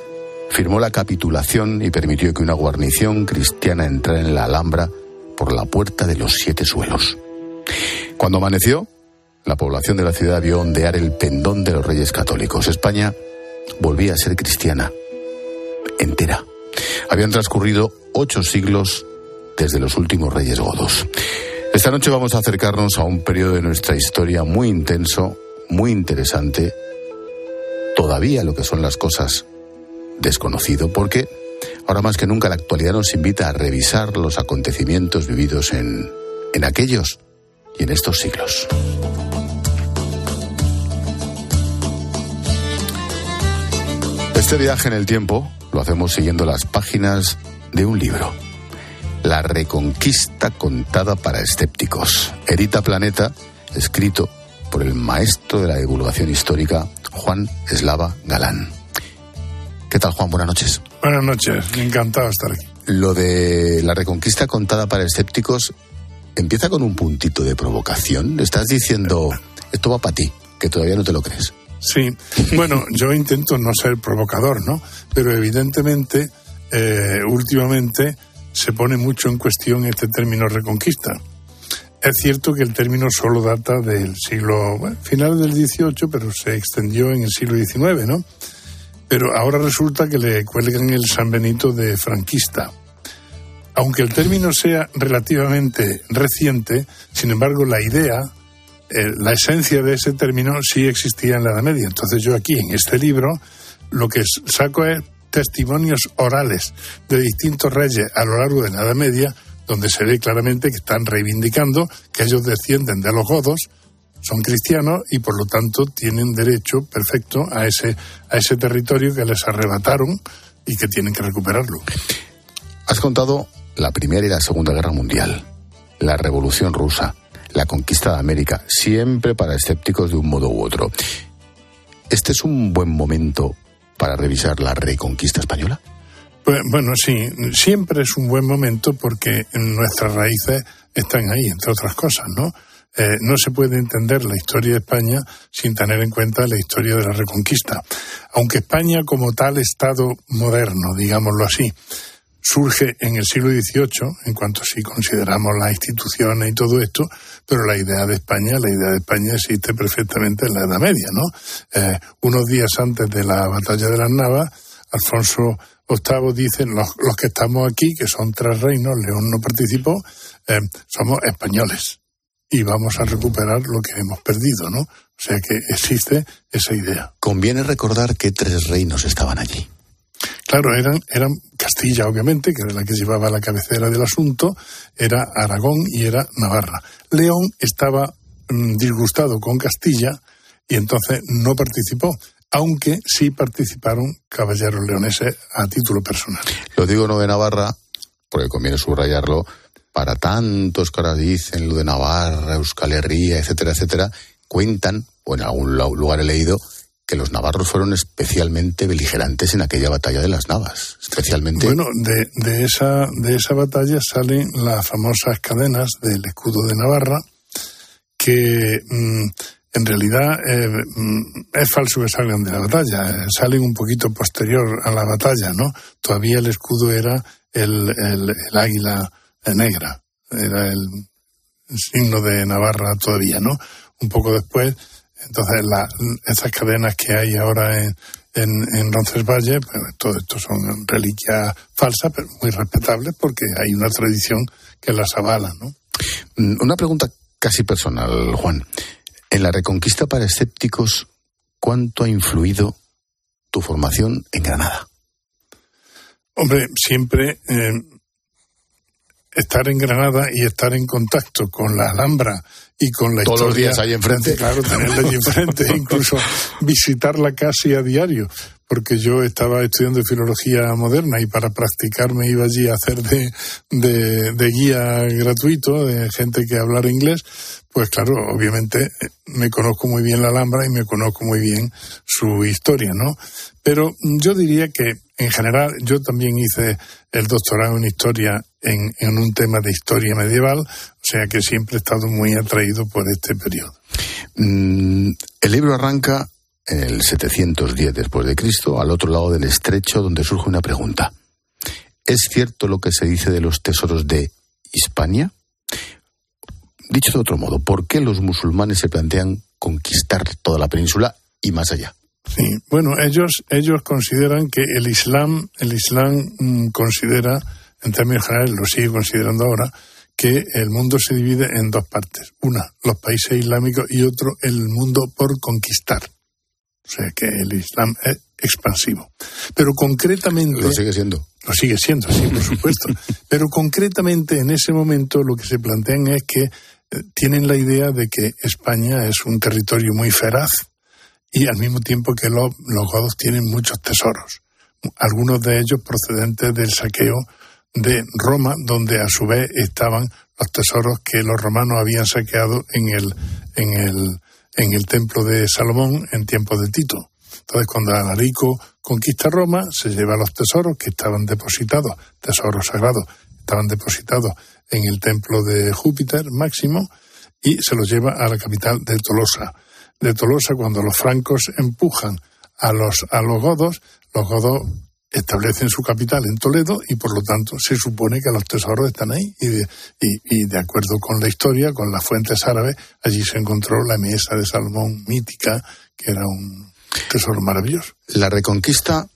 firmó la capitulación y permitió que una guarnición cristiana entrara en la Alhambra por la puerta de los siete suelos. Cuando amaneció, la población de la ciudad vio ondear el pendón de los reyes católicos. España volvía a ser cristiana, entera. Habían transcurrido ocho siglos desde los últimos reyes godos. Esta noche vamos a acercarnos a un periodo de nuestra historia muy intenso, muy interesante, todavía lo que son las cosas desconocido, porque ahora más que nunca la actualidad nos invita a revisar los acontecimientos vividos en, en aquellos y en estos siglos. Este viaje en el tiempo lo hacemos siguiendo las páginas de un libro. La Reconquista contada para escépticos. Erita Planeta, escrito por el maestro de la divulgación histórica, Juan Eslava Galán. ¿Qué tal, Juan? Buenas noches. Buenas noches, encantado de estar aquí. Lo de la Reconquista contada para escépticos empieza con un puntito de provocación. Estás diciendo, esto va para ti, que todavía no te lo crees. Sí, bueno, [laughs] yo intento no ser provocador, ¿no? Pero evidentemente, eh, últimamente se pone mucho en cuestión este término reconquista. Es cierto que el término solo data del siglo, bueno, final del XVIII, pero se extendió en el siglo XIX, ¿no? Pero ahora resulta que le cuelgan el San Benito de franquista. Aunque el término sea relativamente reciente, sin embargo, la idea, eh, la esencia de ese término sí existía en la Edad Media. Entonces yo aquí, en este libro, lo que saco es testimonios orales de distintos reyes a lo largo de la Edad Media, donde se ve claramente que están reivindicando que ellos descienden de los godos, son cristianos y por lo tanto tienen derecho perfecto a ese, a ese territorio que les arrebataron y que tienen que recuperarlo. Has contado la Primera y la Segunda Guerra Mundial, la Revolución Rusa, la conquista de América, siempre para escépticos de un modo u otro. ¿Este es un buen momento para revisar la reconquista española? Pues, bueno, sí, siempre es un buen momento porque nuestras raíces están ahí, entre otras cosas, ¿no? Eh, no se puede entender la historia de España sin tener en cuenta la historia de la Reconquista. Aunque España como tal Estado moderno, digámoslo así, surge en el siglo XVIII, en cuanto si consideramos las instituciones y todo esto, pero la idea de España, la idea de España existe perfectamente en la Edad Media, ¿no? Eh, unos días antes de la batalla de las Navas, Alfonso VIII dice, los, los, que estamos aquí, que son tres reinos, León no participó, eh, somos españoles y vamos a recuperar lo que hemos perdido, ¿no? O sea que existe esa idea. Conviene recordar que tres reinos estaban allí. Claro, eran, eran Castilla, obviamente, que era la que llevaba la cabecera del asunto, era Aragón y era Navarra. León estaba mmm, disgustado con Castilla y entonces no participó, aunque sí participaron caballeros leoneses a título personal. Lo digo no de Navarra, porque conviene subrayarlo, para tantos que ahora dicen lo de Navarra, Euskal Herria, etcétera, etcétera, cuentan, o en algún lugar he leído, que los navarros fueron especialmente beligerantes en aquella batalla de las Navas, especialmente. Bueno, de, de, esa, de esa batalla salen las famosas cadenas del escudo de Navarra, que mm, en realidad eh, mm, es falso que salgan de la batalla, eh, salen un poquito posterior a la batalla, ¿no? Todavía el escudo era el, el, el águila negra, era el signo de Navarra todavía, ¿no? Un poco después entonces, la, esas cadenas que hay ahora en, en, en Roncesvalles, pues, todo esto son reliquias falsas, pero muy respetables porque hay una tradición que las avala, ¿no? Mm, una pregunta casi personal, Juan. En la reconquista para escépticos, ¿cuánto ha influido tu formación en Granada? Hombre, siempre eh, estar en Granada y estar en contacto con la Alhambra y con la Todos historia. los días ahí enfrente. [laughs] Claro, tenerla ahí enfrente, [laughs] incluso visitarla casi a diario, porque yo estaba estudiando filología moderna y para practicar me iba allí a hacer de, de, de guía gratuito, de gente que hablara inglés, pues claro, obviamente me conozco muy bien la Alhambra y me conozco muy bien su historia, ¿no? Pero yo diría que en general yo también hice el doctorado en historia en, un tema de historia medieval, o sea que siempre he estado muy atraído por este periodo. Mm, el libro arranca en el 710 después de Cristo, al otro lado del estrecho, donde surge una pregunta. ¿Es cierto lo que se dice de los tesoros de Hispania? Dicho de otro modo, ¿por qué los musulmanes se plantean conquistar toda la península y más allá? Sí, bueno, ellos ellos consideran que el Islam el Islam mmm, considera en términos generales lo sigue considerando ahora que el mundo se divide en dos partes, una los países islámicos y otro el mundo por conquistar. O sea que el Islam es expansivo. Pero concretamente. Lo sigue siendo. Lo sigue siendo, sí, por supuesto. [laughs] Pero concretamente en ese momento lo que se plantean es que eh, tienen la idea de que España es un territorio muy feraz y al mismo tiempo que lo, los godos tienen muchos tesoros, algunos de ellos procedentes del saqueo de Roma, donde a su vez estaban los tesoros que los romanos habían saqueado en el, en el, en el templo de Salomón en tiempos de Tito. Entonces, cuando Alarico conquista Roma, se lleva los tesoros que estaban depositados, tesoros sagrados, estaban depositados en el templo de Júpiter máximo, y se los lleva a la capital de Tolosa. De Tolosa, cuando los francos empujan a los, a los godos, los godos establecen su capital en Toledo y por lo tanto se supone que los tesoros están ahí y de, y, de acuerdo con la historia, con las fuentes árabes, allí se encontró la mesa de Salomón mítica, que era un tesoro maravilloso. La reconquista,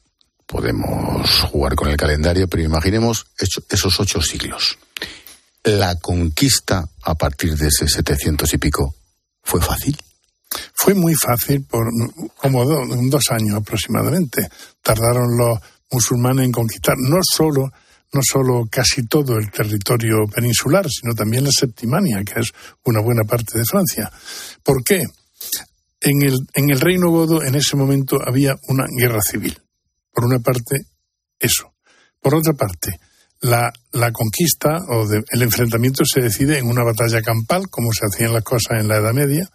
podemos jugar con el calendario, pero imaginemos esos ocho siglos. La conquista a partir de ese 700 y pico fue fácil. Fue muy fácil, por como do, dos años aproximadamente. Tardaron los musulmanes en conquistar no solo, no solo casi todo el territorio peninsular, sino también la Septimania, que es una buena parte de Francia. ¿Por qué? En el, en el reino godo en ese momento había una guerra civil. Por una parte, eso. Por otra parte, la, la conquista o de, el enfrentamiento se decide en una batalla campal, como se hacían las cosas en la Edad Media,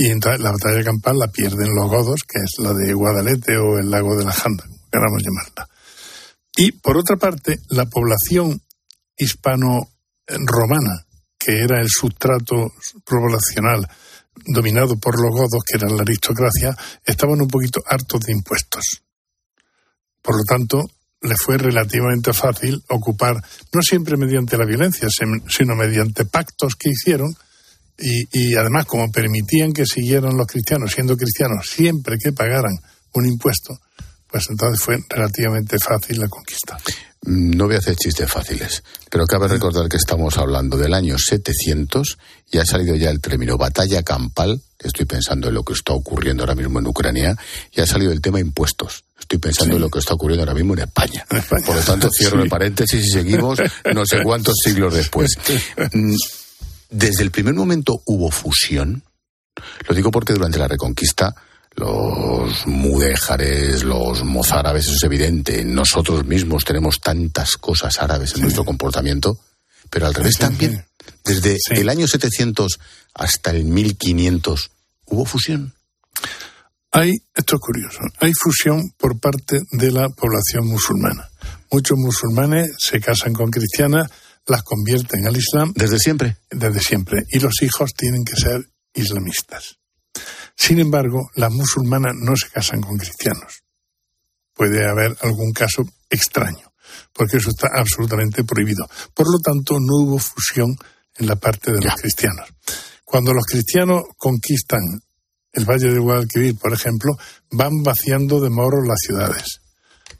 y entonces la batalla campal la pierden los godos, que es la de Guadalete o el lago de la Janda, queramos llamarla. Y por otra parte, la población hispano-romana, que era el sustrato poblacional dominado por los godos, que eran la aristocracia, estaban un poquito hartos de impuestos. Por lo tanto, le fue relativamente fácil ocupar, no siempre mediante la violencia, sino mediante pactos que hicieron, y, y, además como permitían que siguieran los cristianos siendo cristianos siempre que pagaran un impuesto, pues entonces fue relativamente fácil la conquista. No voy a hacer chistes fáciles, pero cabe recordar que estamos hablando del año 700 y ha salido ya el término batalla campal, estoy pensando en lo que está ocurriendo ahora mismo en Ucrania, y ha salido el tema impuestos. Estoy pensando sí. en lo que está ocurriendo ahora mismo en España. Por lo tanto, cierro [laughs] sí. el paréntesis y seguimos no sé cuántos siglos después. [laughs] Desde el primer momento hubo fusión. Lo digo porque durante la Reconquista los mudéjares, los mozárabes, eso es evidente. Nosotros mismos tenemos tantas cosas árabes en nuestro comportamiento, pero al revés también. Desde el año 700 hasta el 1500 hubo fusión. Hay, esto es curioso, hay fusión por parte de la población musulmana. Muchos musulmanes se casan con cristianas, las convierten al Islam. ¿Desde siempre? Desde siempre. Y los hijos tienen que ser islamistas. Sin embargo, las musulmanas no se casan con cristianos. Puede haber algún caso extraño, porque eso está absolutamente prohibido. Por lo tanto, no hubo fusión en la parte de los cristianos. Cuando los cristianos conquistan el Valle de Guadalquivir, por ejemplo, van vaciando de moros las ciudades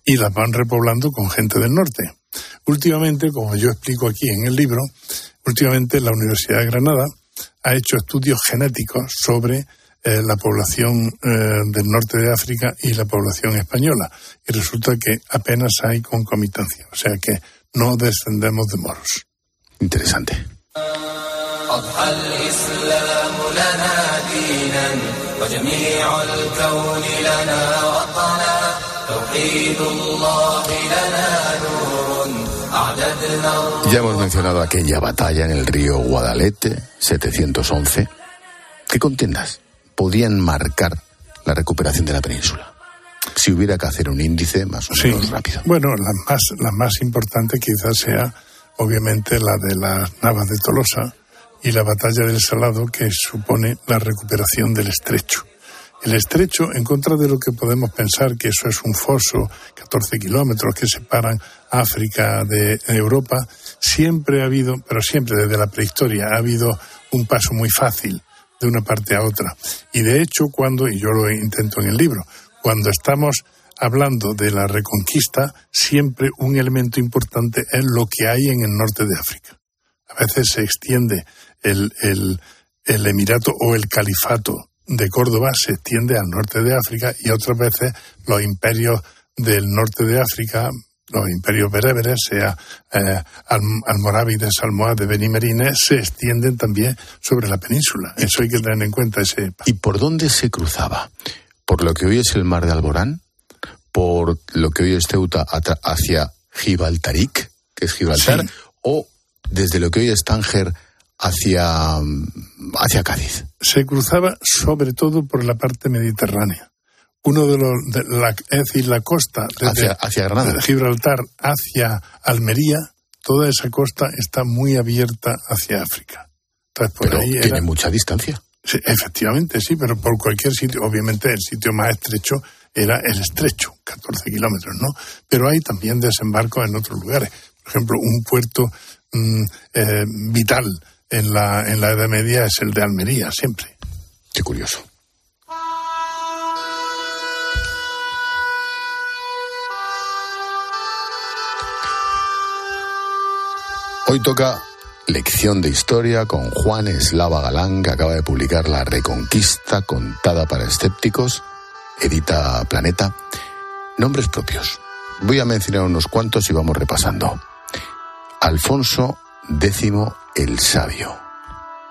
y las van repoblando con gente del norte. Últimamente, como yo explico aquí en el libro, últimamente la Universidad de Granada ha hecho estudios genéticos sobre eh, la población eh, del norte de África y la población española. Y resulta que apenas hay concomitancia, o sea que no descendemos de moros. Interesante. Ya hemos mencionado aquella batalla en el río Guadalete, 711. ¿Qué contiendas podían marcar la recuperación de la península? Si hubiera que hacer un índice más o menos rápido. Bueno, la más, la más importante quizás sea, obviamente, la de las Navas de Tolosa y la batalla del Salado, que supone la recuperación del estrecho. El estrecho, en contra de lo que podemos pensar que eso es un foso, 14 kilómetros que separan África de Europa, siempre ha habido, pero siempre desde la prehistoria, ha habido un paso muy fácil de una parte a otra. Y de hecho, cuando, y yo lo intento en el libro, cuando estamos hablando de la reconquista, siempre un elemento importante es lo que hay en el norte de África. A veces se extiende el, el, el emirato o el califato de Córdoba se extiende al norte de África y otras veces los imperios del norte de África, los imperios bereberes, sea eh, almorávides, almohades, benimerines, se extienden también sobre la península. Eso hay que tener en cuenta. ese. ¿Y por dónde se cruzaba? ¿Por lo que hoy es el mar de Alborán? ¿Por lo que hoy es Ceuta hacia Gibraltaric, que es Gibraltar? ¿O desde lo que hoy es Tánger hacia, hacia Cádiz? Se cruzaba sobre todo por la parte mediterránea. Uno de los, de la, es decir, la costa hacia, hacia Granada. de Gibraltar hacia Almería, toda esa costa está muy abierta hacia África. Entonces, por pero ahí tiene mucha distancia. Sí, efectivamente, sí, pero por cualquier sitio, obviamente el sitio más estrecho era el estrecho, 14 kilómetros, ¿no? Pero hay también desembarcos en otros lugares. Por ejemplo, un puerto mm, eh, vital en la, en la Edad Media es el de Almería, siempre. Qué curioso. Hoy toca lección de historia con Juan Eslava Galán, que acaba de publicar La Reconquista contada para escépticos, edita Planeta. Nombres propios. Voy a mencionar unos cuantos y vamos repasando. Alfonso X el Sabio.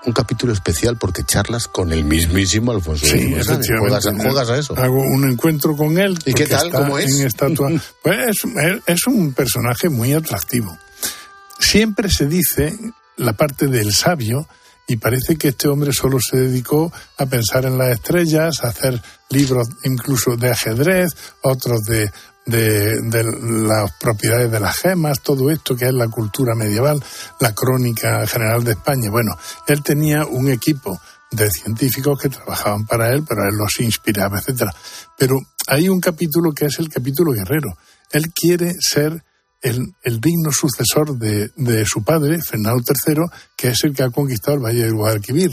Un capítulo especial porque charlas con el mismísimo Alfonso sí, ¿Juegas, a eso? Hago un encuentro con él. ¿Y qué tal? ¿Cómo es? [laughs] pues es un personaje muy atractivo. Siempre se dice la parte del sabio y parece que este hombre solo se dedicó a pensar en las estrellas, a hacer libros incluso de ajedrez, otros de de, las propiedades de las gemas, todo esto que es la cultura medieval, la crónica general de España. Bueno, él tenía un equipo de científicos que trabajaban para él, pero él los inspiraba, etcétera. Pero hay un capítulo que es el capítulo guerrero. Él quiere ser el, digno sucesor de, de, su padre, Fernando III, que es el que ha conquistado el Valle del Guadalquivir.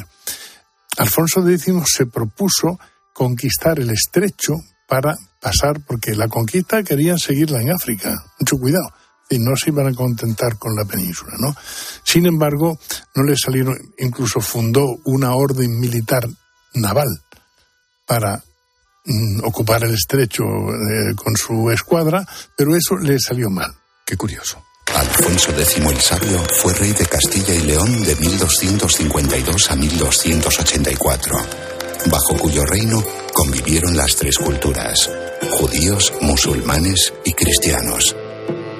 Alfonso X se propuso conquistar el estrecho para pasar, porque la conquista querían seguirla en África. Mucho cuidado. Y no se iban a contentar con la península, ¿no? Sin embargo, no le salieron, incluso fundó una orden militar naval para mm, ocupar el estrecho eh, con su escuadra, pero eso le salió mal. Qué curioso. Alfonso X el Sabio fue rey de Castilla y León de 1252 a 1284 bajo cuyo reino convivieron las tres culturas, judíos, musulmanes y cristianos.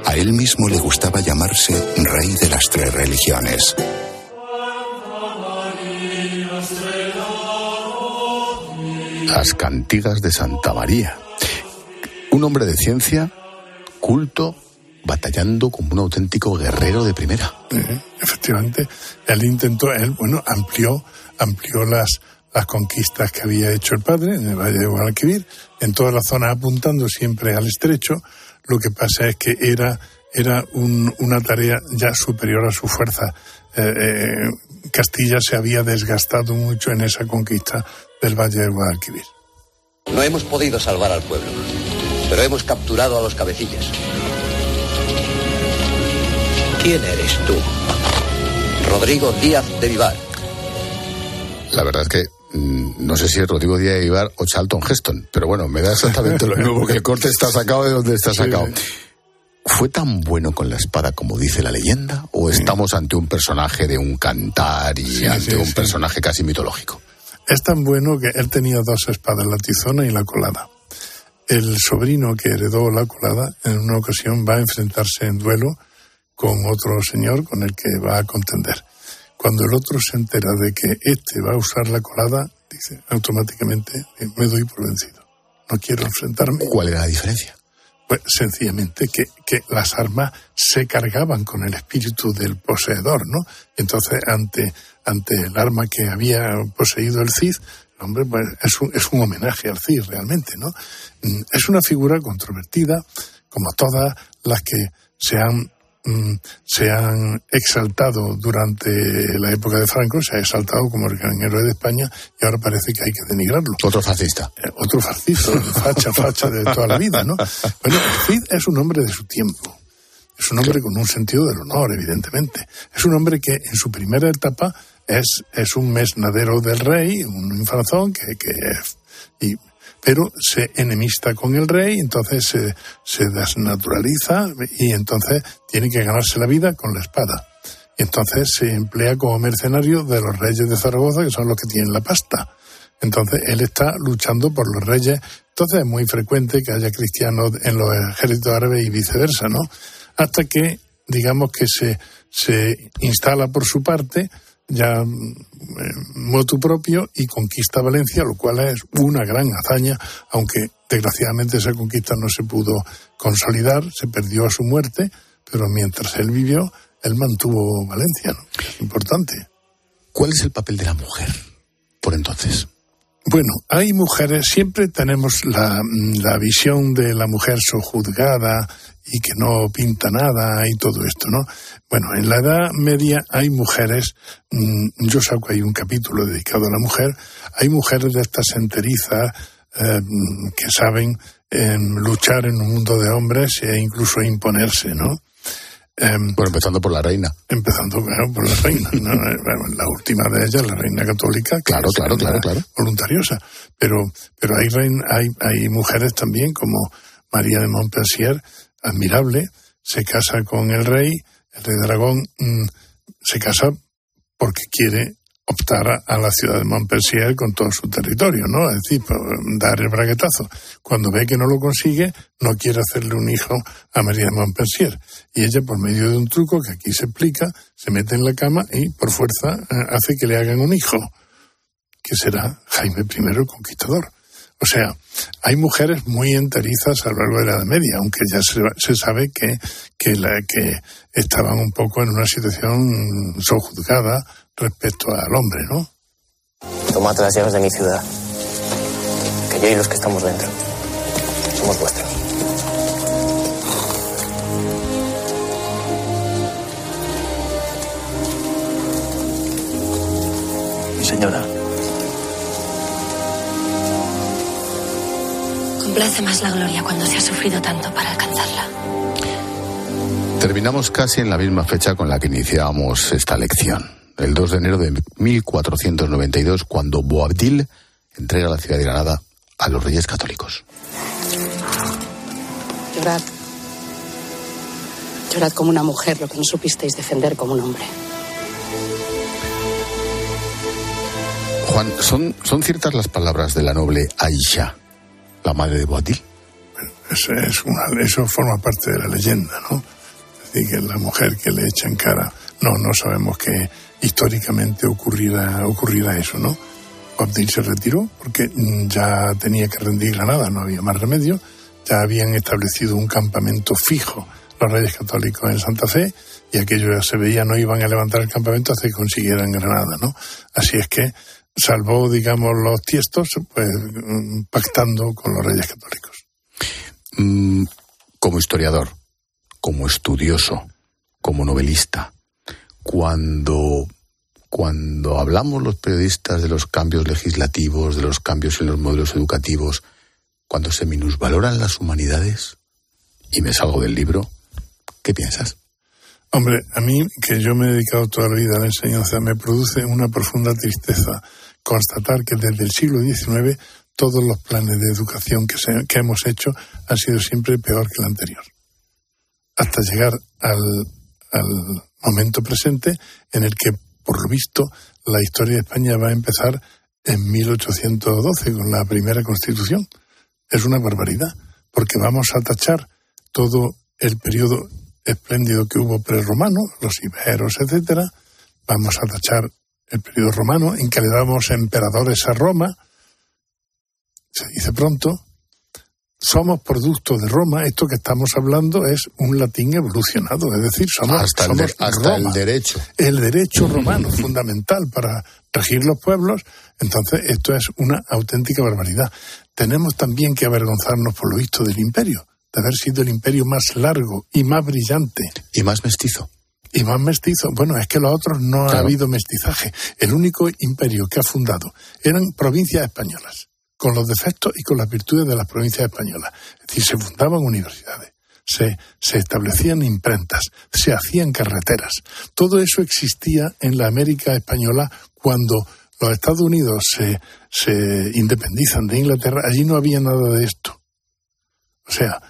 A él mismo le gustaba llamarse rey de las tres religiones. Las cantigas de Santa María. Un hombre de ciencia, culto, batallando como un auténtico guerrero de primera. efectivamente, él intentó, él, bueno, amplió, amplió las, las conquistas que había hecho el padre en el Valle de Guadalquivir, en toda la zona apuntando siempre al estrecho. Lo que pasa es que era, era una tarea ya superior a su fuerza. Eh, eh, Castilla se había desgastado mucho en esa conquista del Valle de Guadalquivir. No hemos podido salvar al pueblo, pero hemos capturado a los cabecillas. ¿Quién eres tú? Rodrigo Díaz de Vivar. La verdad es que no sé si es Rodrigo Díaz de Vivar o Charlton Heston, pero bueno, me da exactamente lo mismo porque el corte está sacado de donde está sacado. ¿Fue tan bueno con la espada como dice la leyenda? ¿O estamos ante un personaje de un cantar y ante un personaje casi mitológico? Es tan bueno que él tenía dos espadas, la tizona y la colada. El sobrino que heredó la colada en una ocasión va a enfrentarse en duelo con otro señor con el que va a contender. Cuando el otro se entera de que este va a usar la colada, dice automáticamente, me doy por vencido. No quiero enfrentarme. ¿Cuál era la diferencia? Pues sencillamente que, que las armas se cargaban con el espíritu del poseedor, ¿no? Entonces, ante, ante el arma que había poseído el Cid, el hombre pues, es, un, es un homenaje al Cid realmente, ¿no? Mm, es una figura controvertida, como todas las que se han se han exaltado durante la época de Franco, se ha exaltado como el gran héroe de España y ahora parece que hay que denigrarlo. Otro fascista. Eh, otro fascista, [laughs] facha, facha de toda la vida, ¿no? Bueno, Cid es un hombre de su tiempo. Es un hombre con un sentido del honor, evidentemente. Es un hombre que en su primera etapa es, es un mesnadero del rey, un infanzón que, que y pero se enemista con el rey, entonces se, se desnaturaliza y entonces tiene que ganarse la vida con la espada. Y entonces se emplea como mercenario de los reyes de Zaragoza, que son los que tienen la pasta. Entonces él está luchando por los reyes. Entonces es muy frecuente que haya cristianos en los ejércitos árabes y viceversa, ¿no? Hasta que, digamos que se, se instala por su parte ya motu propio y conquista Valencia, lo cual es una gran hazaña, aunque desgraciadamente esa conquista no se pudo consolidar, se perdió a su muerte, pero mientras él vivió, él mantuvo Valencia, ¿no? es importante. ¿Cuál es el papel de la mujer por entonces? Bueno, hay mujeres, siempre tenemos la, la visión de la mujer sojuzgada y que no pinta nada y todo esto, ¿no? Bueno, en la Edad Media hay mujeres, mm, yo saco ahí un capítulo dedicado a la mujer, hay mujeres de estas enterizas eh, que saben em, luchar en un mundo de hombres e incluso imponerse, ¿no? Em, bueno, empezando por la reina. Empezando, claro, por la reina. [laughs] Eh, la última de ellas, la reina católica. Claro, claro, claro, claro. Voluntariosa. Pero, pero hay, hay, hay mujeres también como María de Montpensier, admirable, se casa con el rey, el rey de Aragón mm, se casa porque quiere optar a, la ciudad de Montpensier con todo su territorio, ¿no? Es decir, dar el braguetazo. Cuando ve que no lo consigue, no quiere hacerle un hijo a María de Montpensier. Y ella, por medio de un truco que aquí se explica, se mete en la cama y, por fuerza, eh, hace que le hagan un hijo, que será Jaime I el Conquistador. O sea, hay mujeres muy enterizas a lo largo de la Edad Media, aunque ya se, sabe que, que, la, que estaban un poco en una situación sojuzgada respecto al hombre, ¿no? Tomad las llaves de mi ciudad, que yo y los que estamos dentro somos vuestros. Complace más la gloria cuando se ha sufrido tanto para alcanzarla. Terminamos casi en la misma fecha con la que iniciábamos esta lección, el 2 de enero de 1492, cuando Boabdil entrega la ciudad de Granada a los reyes católicos. Llorad. Llorad como una mujer lo que no supisteis defender como un hombre. Juan, ¿son, ¿son ciertas las palabras de la noble Aisha, la madre de Boatil? Eso, es una, eso forma parte de la leyenda, ¿no? Es decir, que la mujer que le echa en cara, no, no sabemos que históricamente ocurriera, ocurriera eso, ¿no? Boabdil se retiró porque ya tenía que rendir Granada, no había más remedio, ya habían establecido un campamento fijo los reyes católicos en Santa Fe y aquello ya se veía, no iban a levantar el campamento hasta que consiguieran Granada, ¿no? Así es que salvó, digamos, los tiestos, pues pactando con los reyes católicos. Mm, como historiador, como estudioso, como novelista, cuando cuando hablamos los periodistas de los cambios legislativos, de los cambios en los modelos educativos, cuando se minusvaloran las humanidades, y me salgo del libro, ¿qué piensas? Hombre, a mí, que yo me he dedicado toda la vida a la enseñanza, me produce una profunda tristeza constatar que desde el siglo XIX todos los planes de educación que, que hemos hecho han sido siempre peor que el anterior. Hasta llegar al, al momento presente en el que por lo visto, la historia de España va a empezar en 1812 con la primera constitución. Es una barbaridad, porque vamos a tachar todo el periodo espléndido que hubo prerromano, los iberos, etcétera. Vamos a tachar el periodo romano en que le damos emperadores a Roma. Se dice pronto, somos producto de Roma, esto que estamos hablando es un latín evolucionado, es decir, somos, hasta, el, hasta el derecho. El derecho romano, fundamental para regir los pueblos, entonces esto es una auténtica barbaridad. Tenemos también que avergonzarnos, por lo visto, del imperio, de haber sido el imperio más largo y más brillante. Y más mestizo. Y más mestizo. Bueno, es que los otros no ha habido mestizaje. El único imperio que ha fundado eran provincias españolas con los defectos y con las virtudes de las provincias españolas. Es decir, se fundaban universidades, se, se establecían imprentas, se hacían carreteras. Todo eso existía en la América española cuando los Estados Unidos se, se independizan de Inglaterra. Allí no había nada de esto. O sea,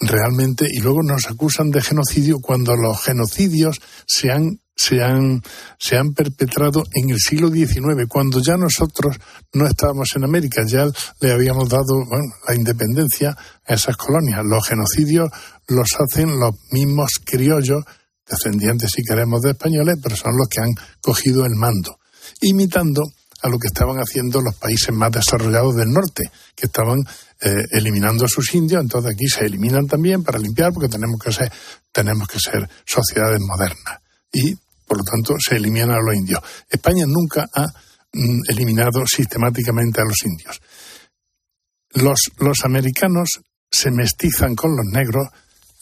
realmente, y luego nos acusan de genocidio cuando los genocidios se han se han, se han perpetrado en el siglo XIX, cuando ya nosotros no estábamos en América, ya le habíamos dado la independencia a esas colonias. Los genocidios los hacen los mismos criollos, descendientes si queremos de españoles, pero son los que han cogido el mando, imitando a lo que estaban haciendo los países más desarrollados del norte, que estaban eh, eliminando a sus indios, entonces aquí se eliminan también para limpiar porque tenemos que ser, tenemos que ser sociedades modernas y, por lo tanto, se eliminan a los indios. España nunca ha mm, eliminado sistemáticamente a los indios. Los, los americanos se mestizan con los negros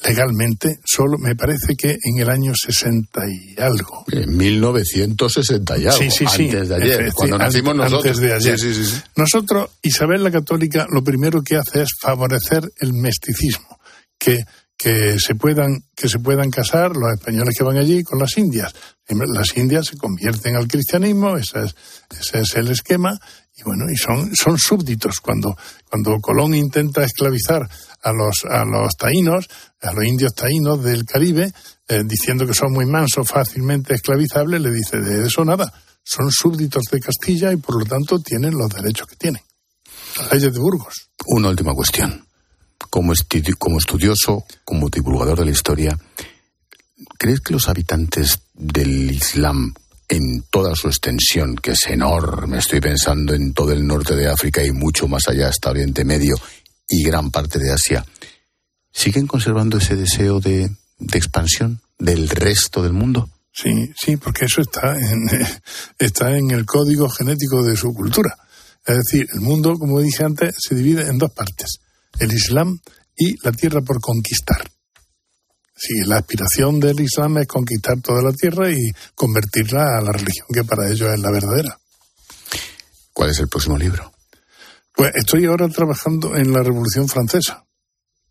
legalmente, solo me parece que en el año 60 y algo. En 1960 y algo, sí, sí, sí. antes de ayer, cuando nacimos nosotros. Antes de ayer. Sí, sí, sí. Nosotros, Isabel la Católica, lo primero que hace es favorecer el mesticismo, que que se puedan que se puedan casar los españoles que van allí con las indias. Las indias se convierten al cristianismo, ese es, ese es el esquema y bueno, y son son súbditos cuando cuando Colón intenta esclavizar a los a los taínos, a los indios taínos del Caribe, eh, diciendo que son muy mansos, fácilmente esclavizables, le dice de eso nada. Son súbditos de Castilla y por lo tanto tienen los derechos que tienen. Las leyes de Burgos. Una última cuestión como, como estudioso, como divulgador de la historia, ¿crees que los habitantes del Islam en toda su extensión, que es enorme, estoy pensando en todo el norte de África y mucho más allá hasta Oriente Medio y gran parte de Asia, siguen conservando ese deseo de, de expansión del resto del mundo? Sí, sí, porque eso está en, [laughs] está en el código genético de su cultura. Es decir, el mundo, como dije antes, se divide en dos partes el Islam y la tierra por conquistar. Sí, la aspiración del Islam es conquistar toda la tierra y convertirla a la religión que para ellos es la verdadera. ¿Cuál es el próximo libro? Pues estoy ahora trabajando en la Revolución Francesa,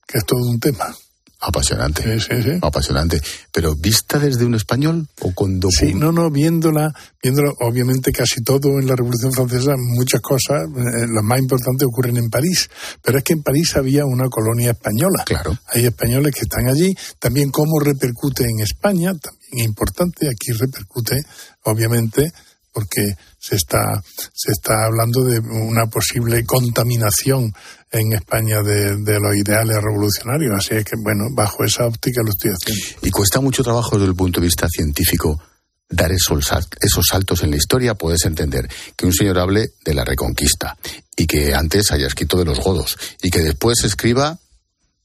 que es todo un tema. Apasionante. Sí, sí, sí. Apasionante. Pero vista desde un español o con Sí, no, no, viéndola, viéndola, obviamente casi todo en la Revolución Francesa, muchas cosas, eh, las más importantes ocurren en París. Pero es que en París había una colonia española. Claro. Hay españoles que están allí. También cómo repercute en España, también importante, aquí repercute, obviamente, porque se está, se está hablando de una posible contaminación en España de, los ideales revolucionarios. Así es que, bueno, bajo esa óptica lo estoy haciendo. Y cuesta mucho trabajo desde el punto de vista científico dar esos, esos saltos en la historia. Puedes entender que un señor hable de la reconquista y que antes haya escrito de los godos y que después escriba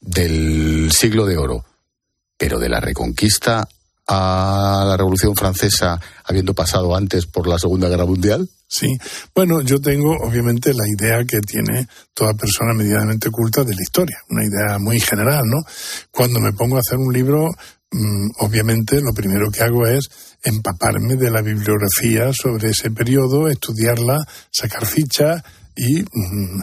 del siglo de oro. Pero de la reconquista a la Revolución Francesa habiendo pasado antes por la Segunda Guerra Mundial? Sí, bueno, yo tengo obviamente la idea que tiene toda persona medianamente culta de la historia, una idea muy general, ¿no? Cuando me pongo a hacer un libro, mm, obviamente lo primero que hago es empaparme de la bibliografía sobre ese periodo, estudiarla, sacar fichas y, mm,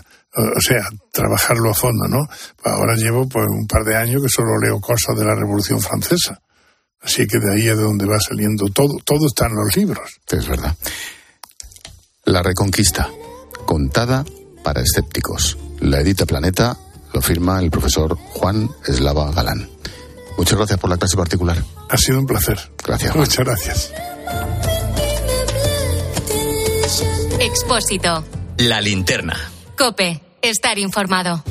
o sea, trabajarlo a fondo, ¿no? Ahora llevo pues un par de años que solo leo cosas de la Revolución Francesa Así que de ahí es de donde va saliendo todo. Todo está en los libros. Es verdad. La Reconquista, contada para escépticos. La edita Planeta, lo firma el profesor Juan Eslava Galán. Muchas gracias por la clase particular. Ha sido un placer. Gracias. Muchas gracias. Expósito. La linterna. Cope. Estar informado.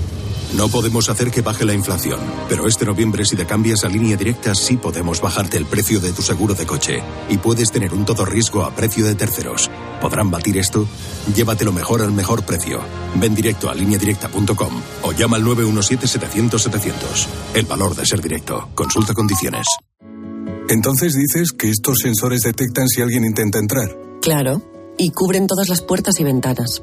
No podemos hacer que baje la inflación, pero este noviembre si te cambias a línea directa sí podemos bajarte el precio de tu seguro de coche y puedes tener un todo riesgo a precio de terceros. ¿Podrán batir esto? Llévatelo mejor al mejor precio. Ven directo a lineadirecta.com o llama al 917-700-700. El valor de ser directo. Consulta condiciones. Entonces dices que estos sensores detectan si alguien intenta entrar. Claro, y cubren todas las puertas y ventanas.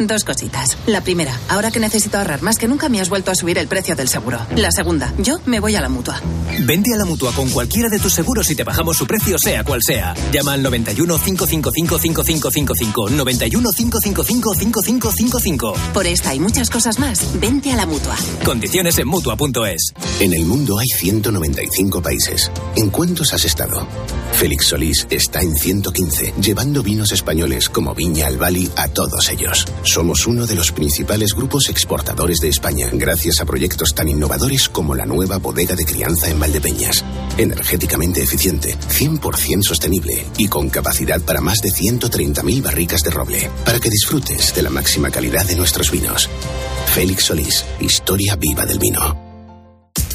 Dos cositas. La primera, ahora que necesito ahorrar más que nunca me has vuelto a subir el precio del seguro. La segunda, yo me voy a la mutua. Vente a la mutua con cualquiera de tus seguros y te bajamos su precio, sea cual sea. Llama al 91 555 5555. 91 555 5555. Por esta y muchas cosas más, vente a la mutua. Condiciones en mutua.es. En el mundo hay 195 países. ¿En cuántos has estado? Félix Solís está en 115, llevando vinos españoles como Viña al Bali a todos ellos. Somos uno de los principales grupos exportadores de España, gracias a proyectos tan innovadores como la nueva bodega de crianza en Valdepeñas. Energéticamente eficiente, 100% sostenible y con capacidad para más de 130.000 barricas de roble, para que disfrutes de la máxima calidad de nuestros vinos. Félix Solís, historia viva del vino.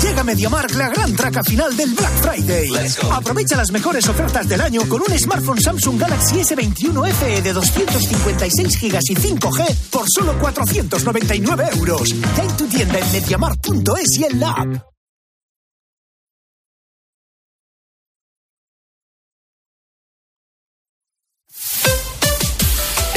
Llega MediaMark la gran traca final del Black Friday. Aprovecha las mejores ofertas del año con un smartphone Samsung Galaxy S21 FE de 256 GB y 5G por solo 499 euros. Ya en tu tienda en MediaMark.es y en la app.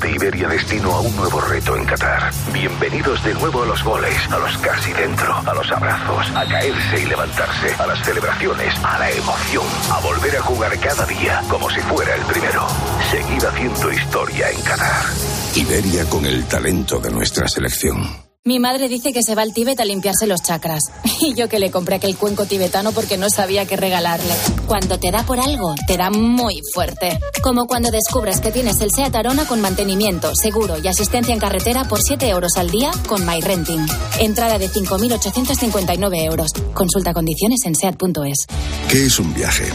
De Iberia destino a un nuevo reto en Qatar. Bienvenidos de nuevo a los goles, a los casi dentro, a los abrazos, a caerse y levantarse, a las celebraciones, a la emoción, a volver a jugar cada día como si fuera el primero. Seguir haciendo historia en Qatar. Iberia con el talento de nuestra selección. Mi madre dice que se va al Tíbet a limpiarse los chakras. [laughs] Y yo que le compré aquel cuenco tibetano porque no sabía qué regalarle. Cuando te da por algo, te da muy fuerte. Como cuando descubres que tienes el SEAT Arona con mantenimiento, seguro y asistencia en carretera por 7 euros al día con MyRenting. Entrada de 5.859 euros. Consulta condiciones en SEAT.es. ¿Qué es un viaje?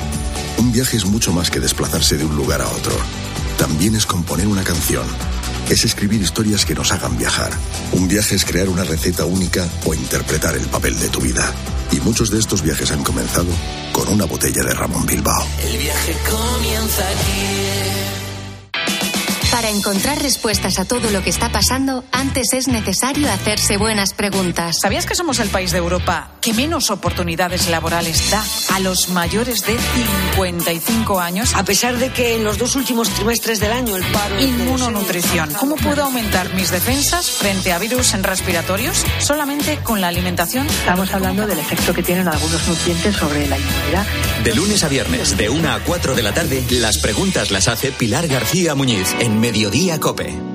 Un viaje es mucho más que desplazarse de un lugar a otro. También es componer una canción es escribir historias que nos hagan viajar. Un viaje es crear una receta única o interpretar el papel de tu vida. Y muchos de estos viajes han comenzado con una botella de Ramón Bilbao. El viaje comienza aquí. Para encontrar respuestas a todo lo que está pasando, antes es necesario hacerse buenas preguntas. ¿Sabías que somos el país de Europa que menos oportunidades laborales da a los mayores de 55 años? A pesar de que en los dos últimos trimestres del año el paro... Inmunonutrición. ¿Cómo puedo aumentar mis defensas frente a virus respiratorios? Solamente con la alimentación. Estamos hablando del efecto que tienen algunos nutrientes sobre la inmunidad. De lunes a viernes, de 1 a 4 de la tarde, las preguntas las hace Pilar García Muñiz en Mediodía Cope.